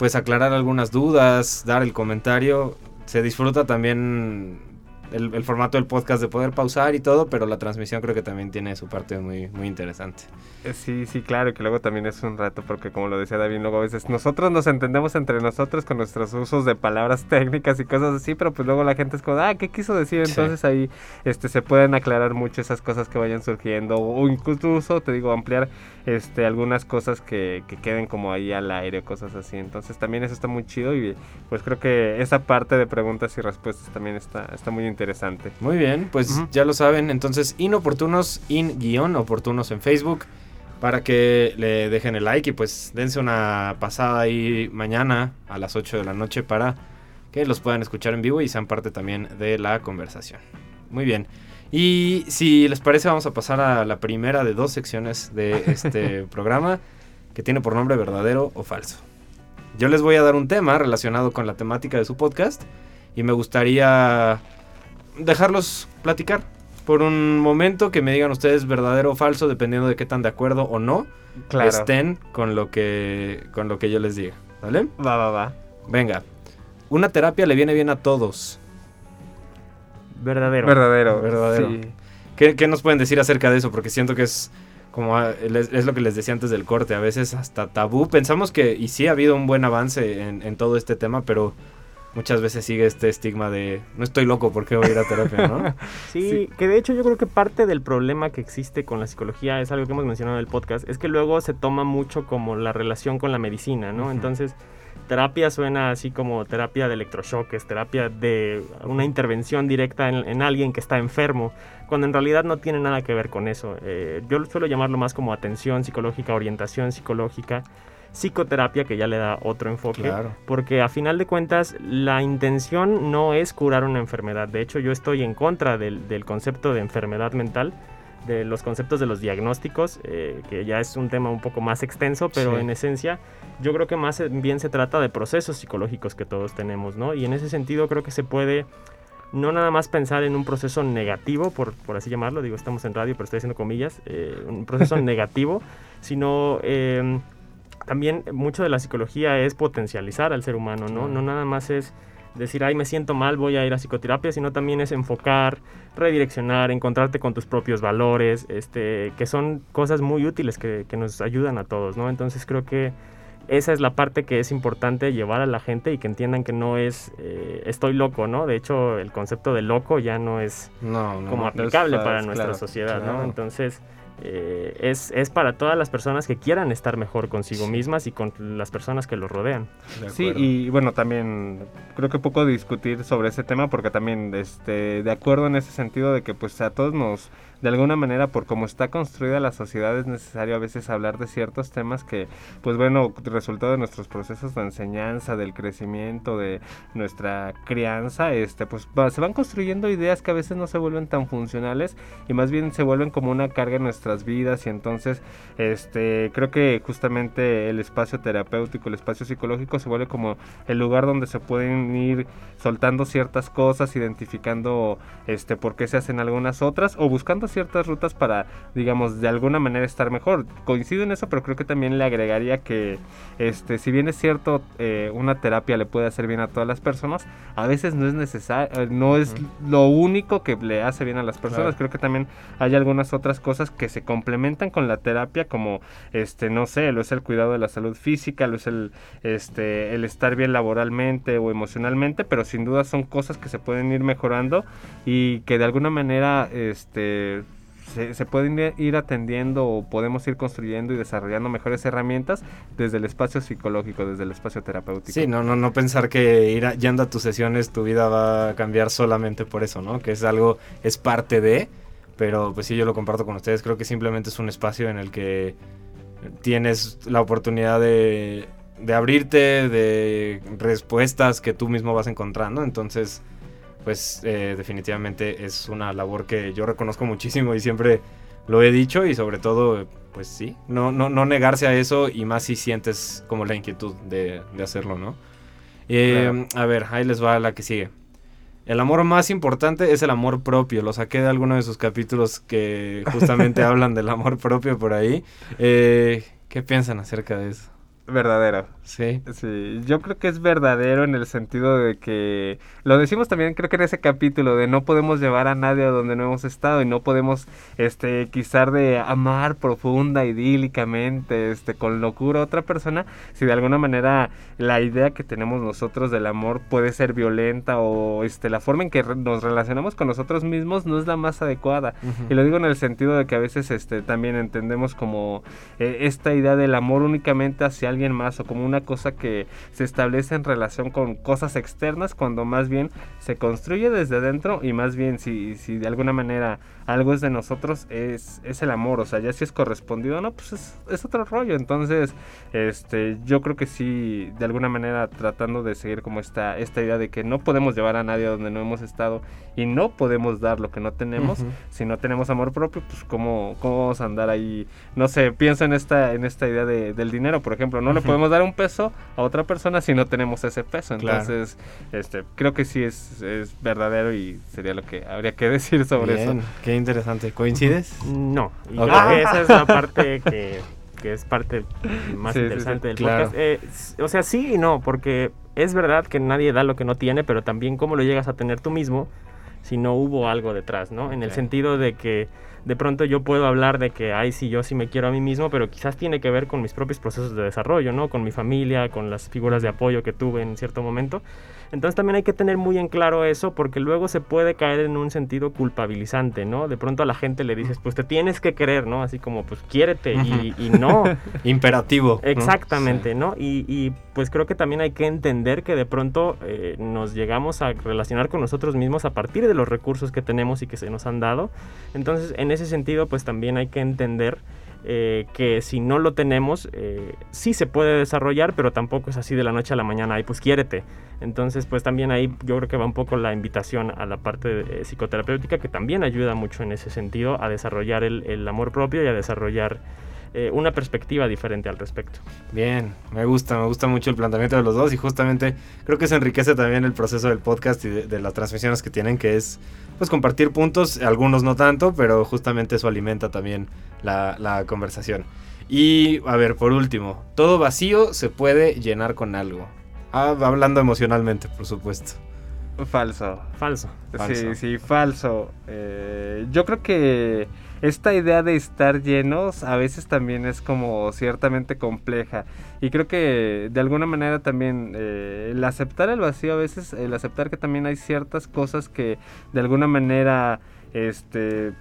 pues aclarar algunas dudas, dar el comentario. Se disfruta también el, formato del podcast de poder pausar y todo, pero la transmisión creo que también tiene su parte muy, muy interesante. Eh, sí, sí, claro, que luego también es un rato, porque como lo decía David, luego a veces nosotros nos entendemos entre nosotros con nuestros usos de palabras técnicas y cosas así, pero pues luego la gente es como, ah, ¿qué quiso decir? Entonces ahí este, se pueden aclarar mucho esas cosas que vayan surgiendo, o incluso, te digo, ampliar este, algunas cosas que, que queden como ahí al aire, cosas así. Entonces también eso está muy chido y pues creo que esa parte de preguntas y respuestas también está, está muy interesante. Muy bien, pues ya lo saben, entonces inoportunos, in guion oportunos en Facebook para que le dejen el like y pues dense una pasada ahí mañana a las 8 de la noche para que los puedan escuchar en vivo y sean parte también de la conversación. Muy bien. Y si les parece vamos a pasar a la primera de dos secciones de este programa que tiene por nombre verdadero o falso. Yo les voy a dar un tema relacionado con la temática de su podcast y me gustaría dejarlos platicar por un momento que me digan ustedes verdadero o falso dependiendo de qué tan de acuerdo o no estén con lo que con lo que yo les diga, ¿vale? Va, va, va. Venga. Una terapia le viene bien a todos. Verdadero. Verdadero. Verdadero. ¿Qué, nos pueden decir acerca de eso? Porque siento que es como ah, es, lo que les decía antes del corte, a veces hasta tabú. Pensamos que, y sí ha habido un buen avance en, en todo este tema, pero muchas veces sigue este estigma de no estoy loco, ¿por qué voy a ir a terapia? ¿no? sí, que de hecho yo creo que parte del problema que existe con la psicología es algo que hemos mencionado en el podcast, es que luego se toma mucho como la relación con la medicina, ¿no? Entonces, terapia suena así como terapia de electrochoques, terapia de una intervención directa en, alguien que está enfermo, cuando en realidad no tiene nada que ver con eso. Eh, yo suelo llamarlo más como atención psicológica, orientación psicológica psicoterapia que ya le da otro enfoque. Porque a final de cuentas la intención no es curar una enfermedad. De hecho yo estoy en contra del, concepto de enfermedad mental. de los conceptos de los diagnósticos, eh, que ya es un tema un poco más extenso, pero Sí. en esencia yo creo que más bien se trata de procesos psicológicos que todos tenemos, ¿no? Y en ese sentido creo que se puede no nada más pensar en un proceso negativo, por, por así llamarlo, digo, estamos en radio, pero estoy haciendo comillas, eh, un proceso negativo, sino eh, también mucho de la psicología es potencializar al ser humano, ¿no? No nada más es decir, ay, me siento mal, voy a ir a psicoterapia, sino también es enfocar, redireccionar, encontrarte con tus propios valores, este, que son cosas muy útiles que, que nos ayudan a todos, ¿no? Entonces creo que esa es la parte que es importante llevar a la gente y que entiendan que no es eh, estoy loco, ¿no? De hecho, el concepto de loco ya no es No, no. como no. aplicable es- para es nuestra claro, sociedad, ¿no? Entonces, eh, es, es para todas las personas que quieran estar mejor consigo Sí. mismas y con las personas que los rodean. De Sí, y bueno, también creo que poco discutir sobre ese tema porque también este, de acuerdo en ese sentido de que pues a todos nos, de alguna manera, por cómo está construida la sociedad, es necesario a veces hablar de ciertos temas que, pues bueno, resultado de nuestros procesos de enseñanza, del crecimiento, de nuestra crianza, este, pues se van construyendo ideas que a veces no se vuelven tan funcionales y más bien se vuelven como una carga en nuestras vidas y entonces este creo que justamente el espacio terapéutico, el espacio psicológico se vuelve como el lugar donde se pueden ir soltando ciertas cosas, identificando este por qué se hacen algunas otras o buscando ciertas rutas para digamos de alguna manera estar mejor. Coincido en eso, pero creo que también le agregaría que este si bien es cierto eh, una terapia le puede hacer bien a todas las personas, a veces no es necesario, no es lo único que le hace bien a las personas. Claro. Creo que también hay algunas otras cosas que se complementan con la terapia, como este, no sé, lo es el cuidado de la salud física, lo es el este el estar bien laboralmente o emocionalmente, pero sin duda son cosas que se pueden ir mejorando y que de alguna manera este se, se pueden ir- atendiendo o podemos ir construyendo y desarrollando mejores herramientas desde el espacio psicológico, desde el espacio terapéutico. Sí, no, no, no pensar que ir yendo a tus sesiones tu vida va a cambiar solamente por eso, ¿no? Que es algo, es parte de, pero pues sí, yo lo comparto con ustedes. Creo que simplemente es un espacio en el que tienes la oportunidad de, de abrirte, de respuestas que tú mismo vas encontrando. Entonces, pues eh, definitivamente es una labor que yo reconozco muchísimo y siempre lo he dicho y sobre todo, pues sí, no, no, no negarse a eso y más si sientes como la inquietud de, de hacerlo, ¿no? Eh, A ver, ahí les va la que sigue. El amor más importante es el amor propio. Lo saqué de alguno de sus capítulos que justamente hablan del amor propio por ahí. Eh, ¿Qué piensan acerca de eso? Verdadero. Sí. Sí, yo creo que es verdadero en el sentido de que lo decimos también creo que en ese capítulo de no podemos llevar a nadie a donde no hemos estado y no podemos este quizá de amar profunda idílicamente este con locura a otra persona si de alguna manera la idea que tenemos nosotros del amor puede ser violenta o este la forma en que re- nos relacionamos con nosotros mismos no es la más adecuada y lo digo en el sentido de que a veces este también entendemos como eh, esta idea del amor únicamente hacia alguien más o como una cosa que se establece en relación con cosas externas cuando más bien se construye desde dentro y más bien si, si de alguna manera algo es de nosotros es, es el amor, o sea, ya si es correspondido o no, pues es, es otro rollo, entonces este yo creo que sí, de alguna manera tratando de seguir como esta, esta idea de que no podemos llevar a nadie a donde no hemos estado y no podemos dar lo que no tenemos, si no tenemos amor propio, pues cómo, cómo vamos a andar ahí, no sé, pienso en esta, en esta idea de- del dinero, por ejemplo, no le podemos dar un peso a otra persona si no tenemos ese peso, Claro. entonces este, creo que sí es, es verdadero y sería lo que habría que decir sobre Bien, eso. Qué interesante. ¿Coincides? No, y creo que esa es la parte que, que es parte más Sí, interesante sí, del claro. podcast. Eh, o sea, sí y no, porque es verdad que nadie da lo que no tiene, pero también cómo lo llegas a tener tú mismo si no hubo algo detrás, ¿no? En el sentido de que de pronto yo puedo hablar de que, ay, sí, yo sí me quiero a mí mismo, pero quizás tiene que ver con mis propios procesos de desarrollo, ¿no? Con mi familia, con las figuras de apoyo que tuve en cierto momento. Entonces también hay que tener muy en claro eso porque luego se puede caer en un sentido culpabilizante, ¿no? De pronto a la gente le dices, pues te tienes que querer, ¿no? Así como, pues quiérete y, y no. Imperativo. ¿no? Exactamente, ¿no? Y, y, pues creo que también hay que entender que de pronto eh, nos llegamos a relacionar con nosotros mismos a partir de los recursos que tenemos y que se nos han dado. Entonces, en ese sentido, pues también hay que entender eh, que si no lo tenemos, eh, sí se puede desarrollar, pero tampoco es así de la noche a la mañana, y pues quiérete. Entonces, pues también ahí yo creo que va un poco la invitación a la parte eh, psicoterapéutica, que también ayuda mucho en ese sentido a desarrollar el, el amor propio y a desarrollar eh, una perspectiva diferente al respecto. Bien, me gusta, me gusta mucho el planteamiento de los dos y justamente creo que se enriquece también el proceso del podcast y de, de las transmisiones que tienen, que es pues compartir puntos, algunos no tanto, pero justamente eso alimenta también la, la conversación. Y a ver, por último, todo vacío se puede llenar con algo. Ah, hablando emocionalmente, por supuesto. Falso. Falso. Falso. Sí, sí, falso. Eh, yo creo que esta idea de estar llenos a veces también es como ciertamente compleja. Y creo que de alguna manera también eh, el aceptar el vacío a veces, el aceptar que también hay ciertas cosas que de alguna manera este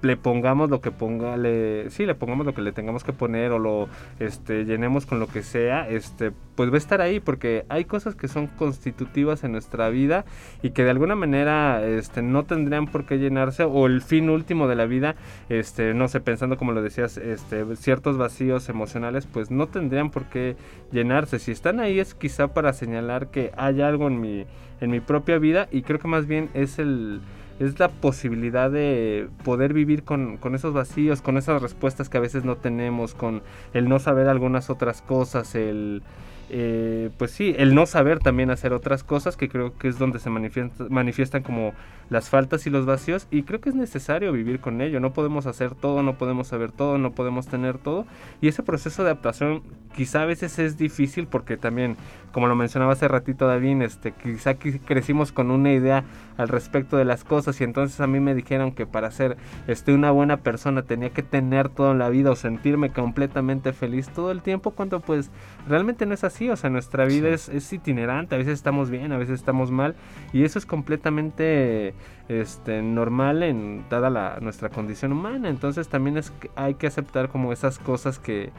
le pongamos lo que ponga, le, sí, le pongamos lo que le tengamos que poner o lo este, llenemos con lo que sea, este, pues va a estar ahí porque hay cosas que son constitutivas en nuestra vida y que de alguna manera este, no tendrían por qué llenarse o el fin último de la vida, este, no sé, pensando como lo decías, este, ciertos vacíos emocionales, pues no tendrían por qué llenarse. Si están ahí es quizá para señalar que hay algo en mi, en mi propia vida y creo que más bien es el es la posibilidad de poder vivir con, con, esos vacíos, con esas respuestas que a veces no tenemos, con el no saber algunas otras cosas, el... Eh, pues sí, el no saber también hacer otras cosas, que creo que es donde se manifiesta, manifiestan como las faltas y los vacíos, y creo que es necesario vivir con ello, no podemos hacer todo, no podemos saber todo, no podemos tener todo, y ese proceso de adaptación quizá a veces es difícil porque también, como lo mencionaba hace ratito David, este, quizá crecimos con una idea al respecto de las cosas, y entonces a mí me dijeron que para ser este, una buena persona tenía que tener todo en la vida o sentirme completamente feliz todo el tiempo, cuando pues realmente no es así o sea, nuestra vida sí. es, es, itinerante, a veces estamos bien, a veces estamos mal, y eso es completamente este, normal en dada la, nuestra condición humana, entonces también es que hay que aceptar como esas cosas que,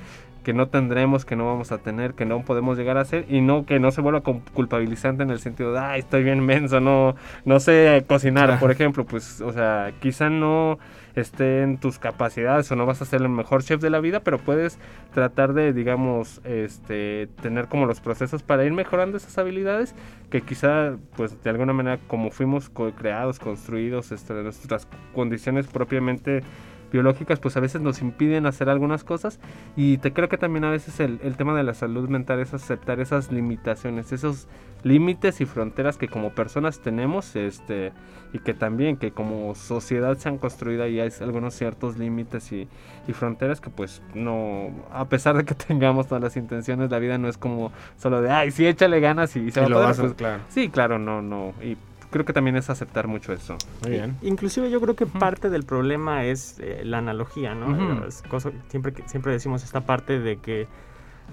que no tendremos, que no vamos a tener, que no podemos llegar a hacer y no que no se vuelva culpabilizante en el sentido de, ay, estoy bien menso, no, no sé cocinar, por ejemplo, pues, o sea, quizá no esté en tus capacidades o no vas a ser el mejor chef de la vida, pero puedes tratar de, digamos, este, tener como los procesos para ir mejorando esas habilidades que quizá, pues, de alguna manera, como fuimos creados, construidos, este, nuestras condiciones propiamente biológicas pues a veces nos impiden hacer algunas cosas y te creo que también a veces el, el, tema de la salud mental es aceptar esas limitaciones, esos límites y fronteras que como personas tenemos este y que también que como sociedad se han construido y hay algunos ciertos límites y, y, fronteras que pues no a pesar de que tengamos todas las intenciones la vida no es como solo de ay sí échale ganas y, se y va lo a poder, vas a, pues, claro. sí claro no no y creo que también es aceptar mucho eso. Muy bien. Inclusive yo creo que parte del problema es eh, la analogía, ¿no? Uh -huh. Es cosa, siempre, siempre decimos esta parte de que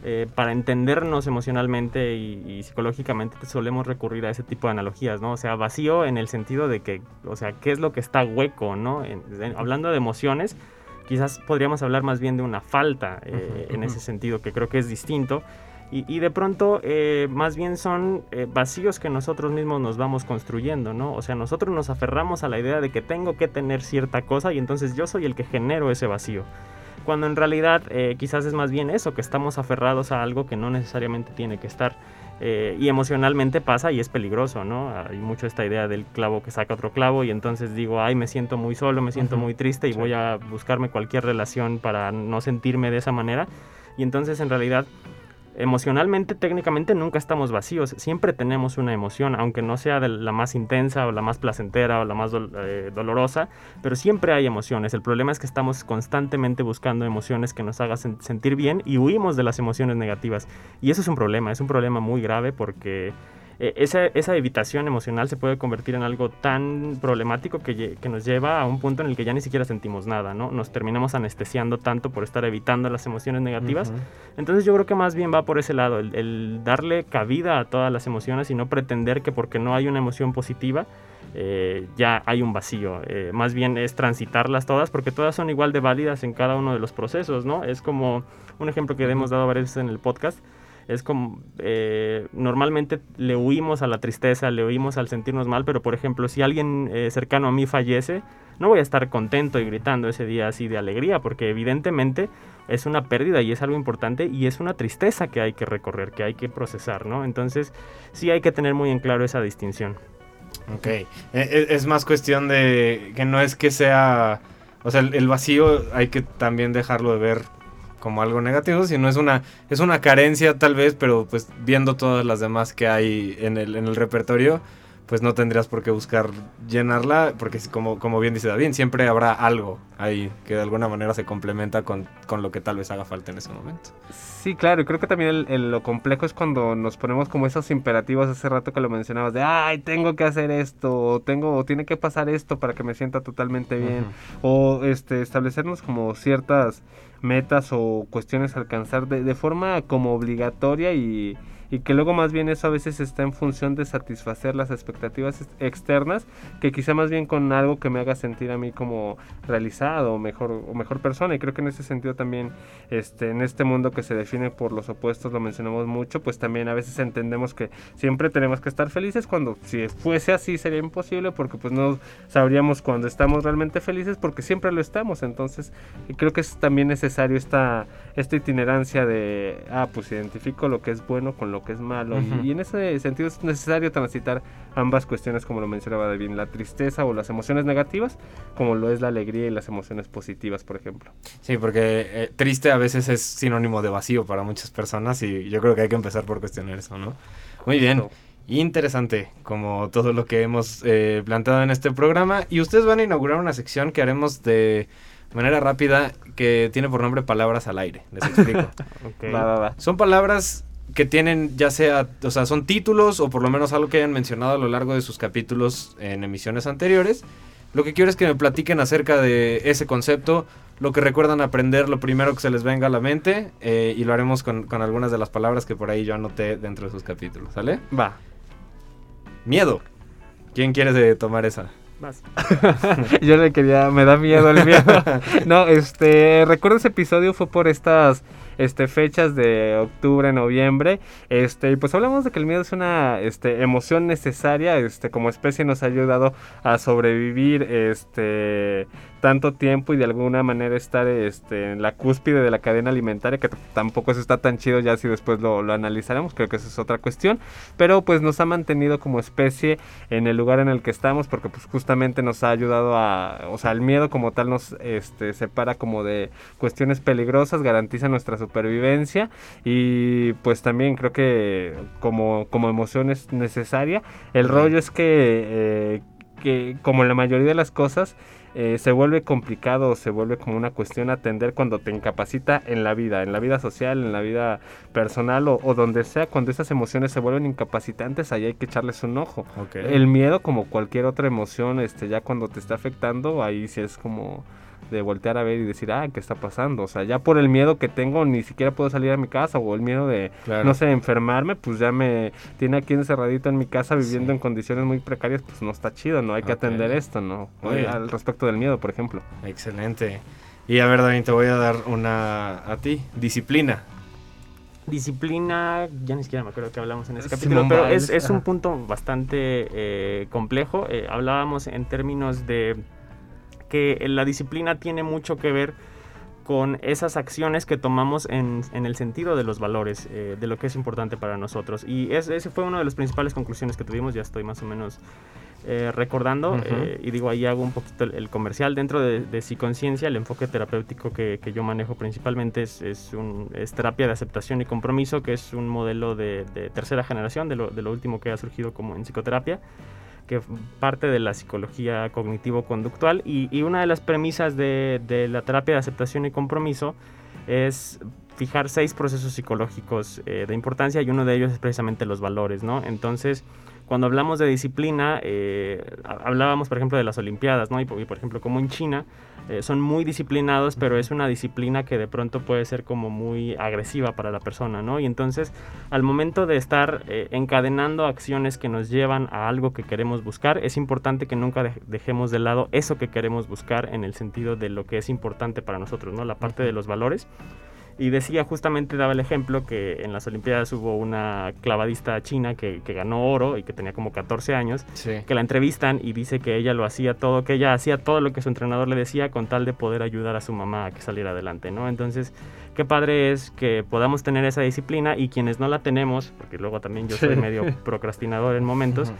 eh, para entendernos emocionalmente y, y, psicológicamente solemos recurrir a ese tipo de analogías, ¿no? O sea, vacío en el sentido de que, o sea, ¿qué es lo que está hueco, ¿no? En, en, hablando de emociones, quizás podríamos hablar más bien de una falta eh, uh -huh. en ese sentido, que creo que es distinto. Y, y, de pronto eh, más bien son eh, vacíos que nosotros mismos nos vamos construyendo, ¿no? O sea, nosotros nos aferramos a la idea de que tengo que tener cierta cosa y entonces yo soy el que genero ese vacío. Cuando en realidad eh, quizás es más bien eso, que estamos aferrados a algo que no necesariamente tiene que estar. Eh, y emocionalmente pasa y es peligroso, ¿no? Hay mucho esta idea del clavo que saca otro clavo y entonces digo, ay, me siento muy solo, me siento uh -huh. muy triste y sí. voy a buscarme cualquier relación para no sentirme de esa manera. Y entonces en realidad emocionalmente, técnicamente nunca estamos vacíos, siempre tenemos una emoción, aunque no sea de la más intensa o la más placentera o la más eh, dolorosa, pero siempre hay emociones. El problema es que estamos constantemente buscando emociones que nos hagan sentir bien y huimos de las emociones negativas. Y eso es un problema, es un problema muy grave porque eh, esa, esa, evitación emocional se puede convertir en algo tan problemático que, que, nos lleva a un punto en el que ya ni siquiera sentimos nada, ¿no? Nos terminamos anestesiando tanto por estar evitando las emociones negativas. Uh -huh. Entonces yo creo que más bien va por ese lado, el, el, darle cabida a todas las emociones y no pretender que porque no hay una emoción positiva, eh, ya hay un vacío. Eh, más bien es transitarlas todas porque todas son igual de válidas en cada uno de los procesos, ¿no? Es como un ejemplo que hemos dado varias veces en el podcast es como eh, normalmente le huimos a la tristeza, le huimos al sentirnos mal, pero por ejemplo, si alguien eh, cercano a mí fallece, no voy a estar contento y gritando ese día así de alegría, porque evidentemente es una pérdida y es algo importante y es una tristeza que hay que recorrer, que hay que procesar, ¿no? Entonces sí hay que tener muy en claro esa distinción. Ok, e, e, es más cuestión de que no es que sea, o sea, el vacío hay que también dejarlo de ver como algo negativo, sino es una, es una carencia tal vez, pero pues viendo todas las demás que hay en el, en el repertorio, pues no tendrías por qué buscar llenarla, porque como, como bien dice David, siempre habrá algo ahí que de alguna manera se complementa con, lo que tal vez haga falta en ese momento. Sí, claro, y creo que también lo complejo es cuando nos ponemos como esos imperativos hace rato que lo mencionabas, de, ay, tengo que hacer esto, o, tengo, o tiene que pasar esto para que me sienta totalmente bien, o este, establecernos como ciertas metas o cuestiones a alcanzar de, de forma como obligatoria y y que luego más bien eso a veces está en función de satisfacer las expectativas externas que quizá más bien con algo que me haga sentir a mí como realizado o mejor o mejor persona. Y creo que en ese sentido también este en este mundo que se define por los opuestos lo mencionamos mucho pues también a veces entendemos que siempre tenemos que estar felices cuando si fuese así sería imposible porque pues no sabríamos cuando estamos realmente felices porque siempre lo estamos. Entonces creo que es también necesario esta esta itinerancia de ah pues identifico lo que es bueno con lo lo que es malo. y, en ese sentido es necesario transitar ambas cuestiones, como lo mencionaba David, la tristeza o las emociones negativas, como lo es la alegría y las emociones positivas, por ejemplo. Sí, porque eh, triste a veces es sinónimo de vacío para muchas personas y yo creo que hay que empezar por cuestionar eso, ¿no? Muy bien. Interesante, como todo lo que hemos eh, planteado en este programa. Y ustedes van a inaugurar una sección que haremos de manera rápida que tiene por nombre Palabras al aire. Les explico. Son palabras que tienen ya sea, o sea, son títulos o por lo menos algo que hayan mencionado a lo largo de sus capítulos en emisiones anteriores. Lo que quiero es que me platiquen acerca de ese concepto, lo que recuerdan aprender, lo primero que se les venga a la mente, eh, y lo haremos con, con, algunas de las palabras que por ahí yo anoté dentro de sus capítulos, ¿sale? Va. Miedo. ¿Quién quiere tomar esa? Vas. yo le quería, me da miedo el miedo. no, este, recuerdo ese episodio fue por estas este, fechas de octubre, noviembre. Este, y pues hablamos de que el miedo es una este, emoción necesaria. Este, como especie nos ha ayudado a sobrevivir este, tanto tiempo y de alguna manera estar este, en la cúspide de la cadena alimentaria, que tampoco eso está tan chido ya si después lo, lo analizaremos, creo que esa es otra cuestión. Pero pues nos ha mantenido como especie en el lugar en el que estamos, porque pues justamente nos ha ayudado a, o sea, el miedo como tal nos este, separa como de cuestiones peligrosas, garantiza nuestra supervivencia y pues también creo que como, como emoción es necesaria. El rollo es que, eh, que como la mayoría de las cosas, eh, se vuelve complicado, se vuelve como una cuestión atender cuando te incapacita en la vida, en la vida social, en la vida personal o, donde sea, cuando esas emociones se vuelven incapacitantes, ahí hay que echarles un ojo. El miedo, como cualquier otra emoción, este, ya cuando te está afectando, ahí sí es como de voltear a ver y decir, ah, ¿qué está pasando? O sea, ya por el miedo que tengo ni siquiera puedo salir a mi casa o el miedo de, no sé, enfermarme, pues ya me tiene aquí encerradito en mi casa viviendo en condiciones muy precarias, pues no está chido, ¿no? Hay que atender esto, ¿no? Al respecto del miedo, por ejemplo. Excelente. Y a ver, David, te voy a dar una a ti. Disciplina. Disciplina, ya ni siquiera me acuerdo que hablamos en ese capítulo, pero es, es, un punto bastante eh, complejo. Eh, hablábamos en términos de que la disciplina tiene mucho que ver con esas acciones que tomamos en, el sentido de los valores, eh, de lo que es importante para nosotros. Y ese fue una de las principales conclusiones que tuvimos, ya estoy más o menos eh, recordando, eh, y digo, ahí hago un poquito el, comercial. Dentro de, de Psiconciencia, el enfoque terapéutico que, yo manejo principalmente es, es, un, terapia de aceptación y compromiso, que es un modelo de, tercera generación, de lo, de lo último que ha surgido como en psicoterapia que parte de la psicología cognitivo-conductual y, una de las premisas de, la terapia de aceptación y compromiso es fijar seis procesos psicológicos eh, de importancia y uno de ellos es precisamente los valores, ¿no? Entonces, cuando hablamos de disciplina, eh, hablábamos, por ejemplo, de las Olimpiadas, ¿no? Y, por ejemplo, como en China, eh, son muy disciplinados, pero es una disciplina que de pronto puede ser como muy agresiva para la persona, ¿no? Y entonces, al momento de estar eh, encadenando acciones que nos llevan a algo que queremos buscar, es importante que nunca dejemos de lado eso que queremos buscar en el sentido de lo que es importante para nosotros, ¿no? La parte de los valores. Y decía, justamente daba el ejemplo que en las Olimpiadas hubo una clavadista china que, que ganó oro y que tenía como 14 años, Sí. que la entrevistan y dice que ella lo hacía todo, que ella hacía todo lo que su entrenador le decía con tal de poder ayudar a su mamá a que saliera adelante, ¿no? Entonces, qué padre es que podamos tener esa disciplina y quienes no la tenemos, porque luego también yo soy Sí. medio procrastinador en momentos, Ujú.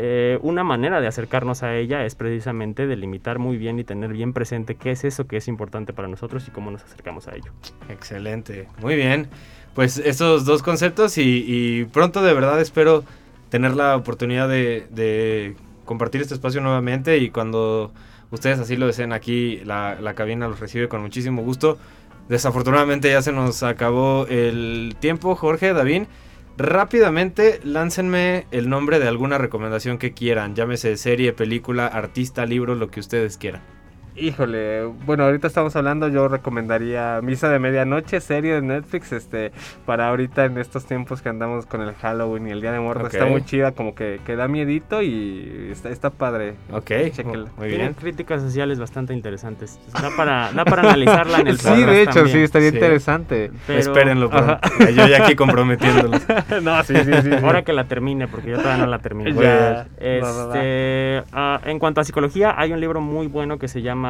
Eh, una manera de acercarnos a ella es precisamente delimitar muy bien y tener bien presente qué es eso que es importante para nosotros y cómo nos acercamos a ello. Excelente, muy bien. Pues estos dos conceptos y, pronto de verdad espero tener la oportunidad de, de compartir este espacio nuevamente y cuando ustedes así lo deseen aquí, la, la cabina los recibe con muchísimo gusto. Desafortunadamente ya se nos acabó el tiempo, Jorge, David. Rápidamente, láncenme el nombre de alguna recomendación que quieran, llámese serie, película, artista, libro, lo que ustedes quieran. Híjole, bueno, ahorita estamos hablando, yo recomendaría Misa de Medianoche, serie de Netflix, este, para ahorita en estos tiempos que andamos con el Halloween y el Día de Muertos, está muy chida, como que, que da miedito y está, está padre. Ok, Chéquenla. muy bien. críticas sociales bastante interesantes. Da para, da para analizarla en el Sí, de hecho, también. sí, estaría Sí. interesante. Pero Espérenlo. Yo ya aquí comprometiéndolos. no, sí, sí, sí. Ahora que la termine, porque yo todavía no la termino. Ya. Este, ah, en cuanto a psicología, hay un libro muy bueno que se llama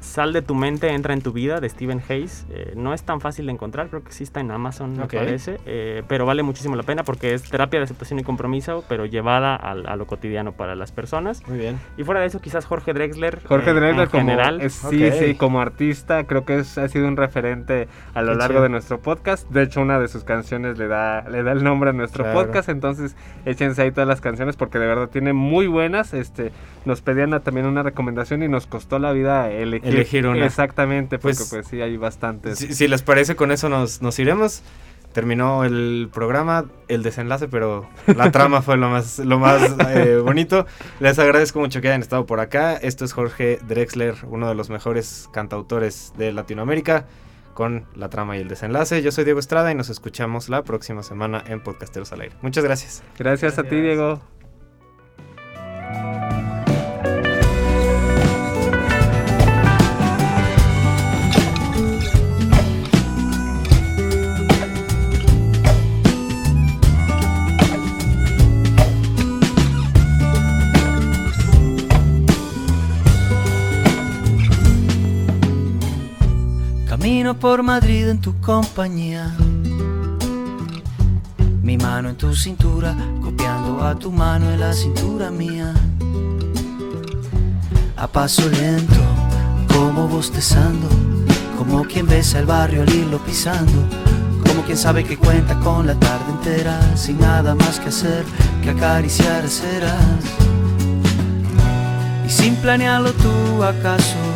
Sal de tu mente, entra en tu vida, de Stephen Hayes. Eh, no es tan fácil de encontrar, creo que sí está en Amazon, me Ok. parece. eh, pero vale muchísimo la pena porque es terapia de aceptación y compromiso, pero llevada al- a, lo cotidiano para las personas. Muy bien. Y fuera de eso, quizás Jorge Drexler. Jorge eh, Drexler en como general. es- sí, Ok. sí, como artista creo que es, ha sido un referente a lo Qué largo chido. de nuestro podcast. De hecho, una de sus canciones le da le da el nombre a nuestro Claro. podcast, entonces échense ahí todas las canciones porque de verdad tiene muy buenas. Este, nos pedían a- también una recomendación y nos costó la vida elegir, Elegir una. Exactamente, porque Pues, pues, sí hay bastantes. Si, si les parece, con eso nos, nos iremos. Terminó el programa, el desenlace, pero la trama fue lo más, lo más eh, bonito. Les agradezco mucho que hayan estado por acá. Esto es Jorge Drexler, uno de los mejores cantautores de Latinoamérica, con la trama y el desenlace. Yo soy Diego Estrada y nos escuchamos la próxima semana en Podcasteros al Aire. Muchas gracias. Gracias, a ti. Diego. Camino por Madrid en tu compañía. Mi mano en tu cintura, copiando a tu mano en la cintura mía. A paso lento, como bostezando, como quien besa el barrio al irlo pisando. Como quien sabe que cuenta con la tarde entera, sin nada más que hacer que acariciar aceras. Y sin planearlo tú acaso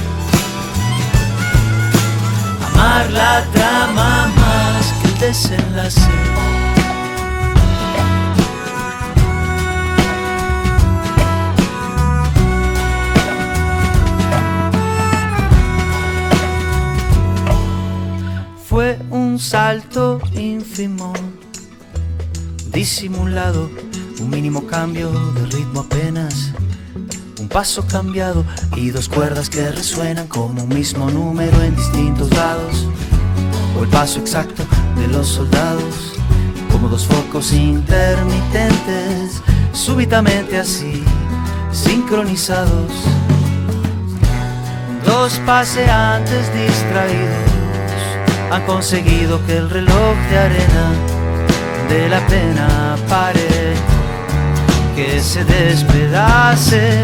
la trama más que el desenlace. Fue un salto ínfimo, disimulado, un mínimo cambio de ritmo apenas. Paso cambiado y dos cuerdas que resuenan como un mismo número en distintos lados. O el paso exacto de los soldados, como dos focos intermitentes, súbitamente así, sincronizados. Dos paseantes distraídos han conseguido que el reloj de arena de la pena pare que se despedace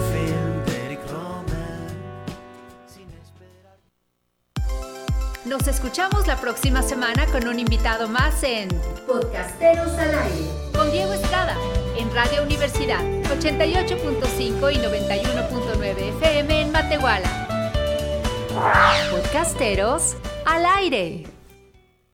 Nos escuchamos la próxima semana con un invitado más en Podcasteros al aire con Diego Estrada en Radio Universidad 88.5 y 91.9 FM en Matehuala. Podcasteros al aire.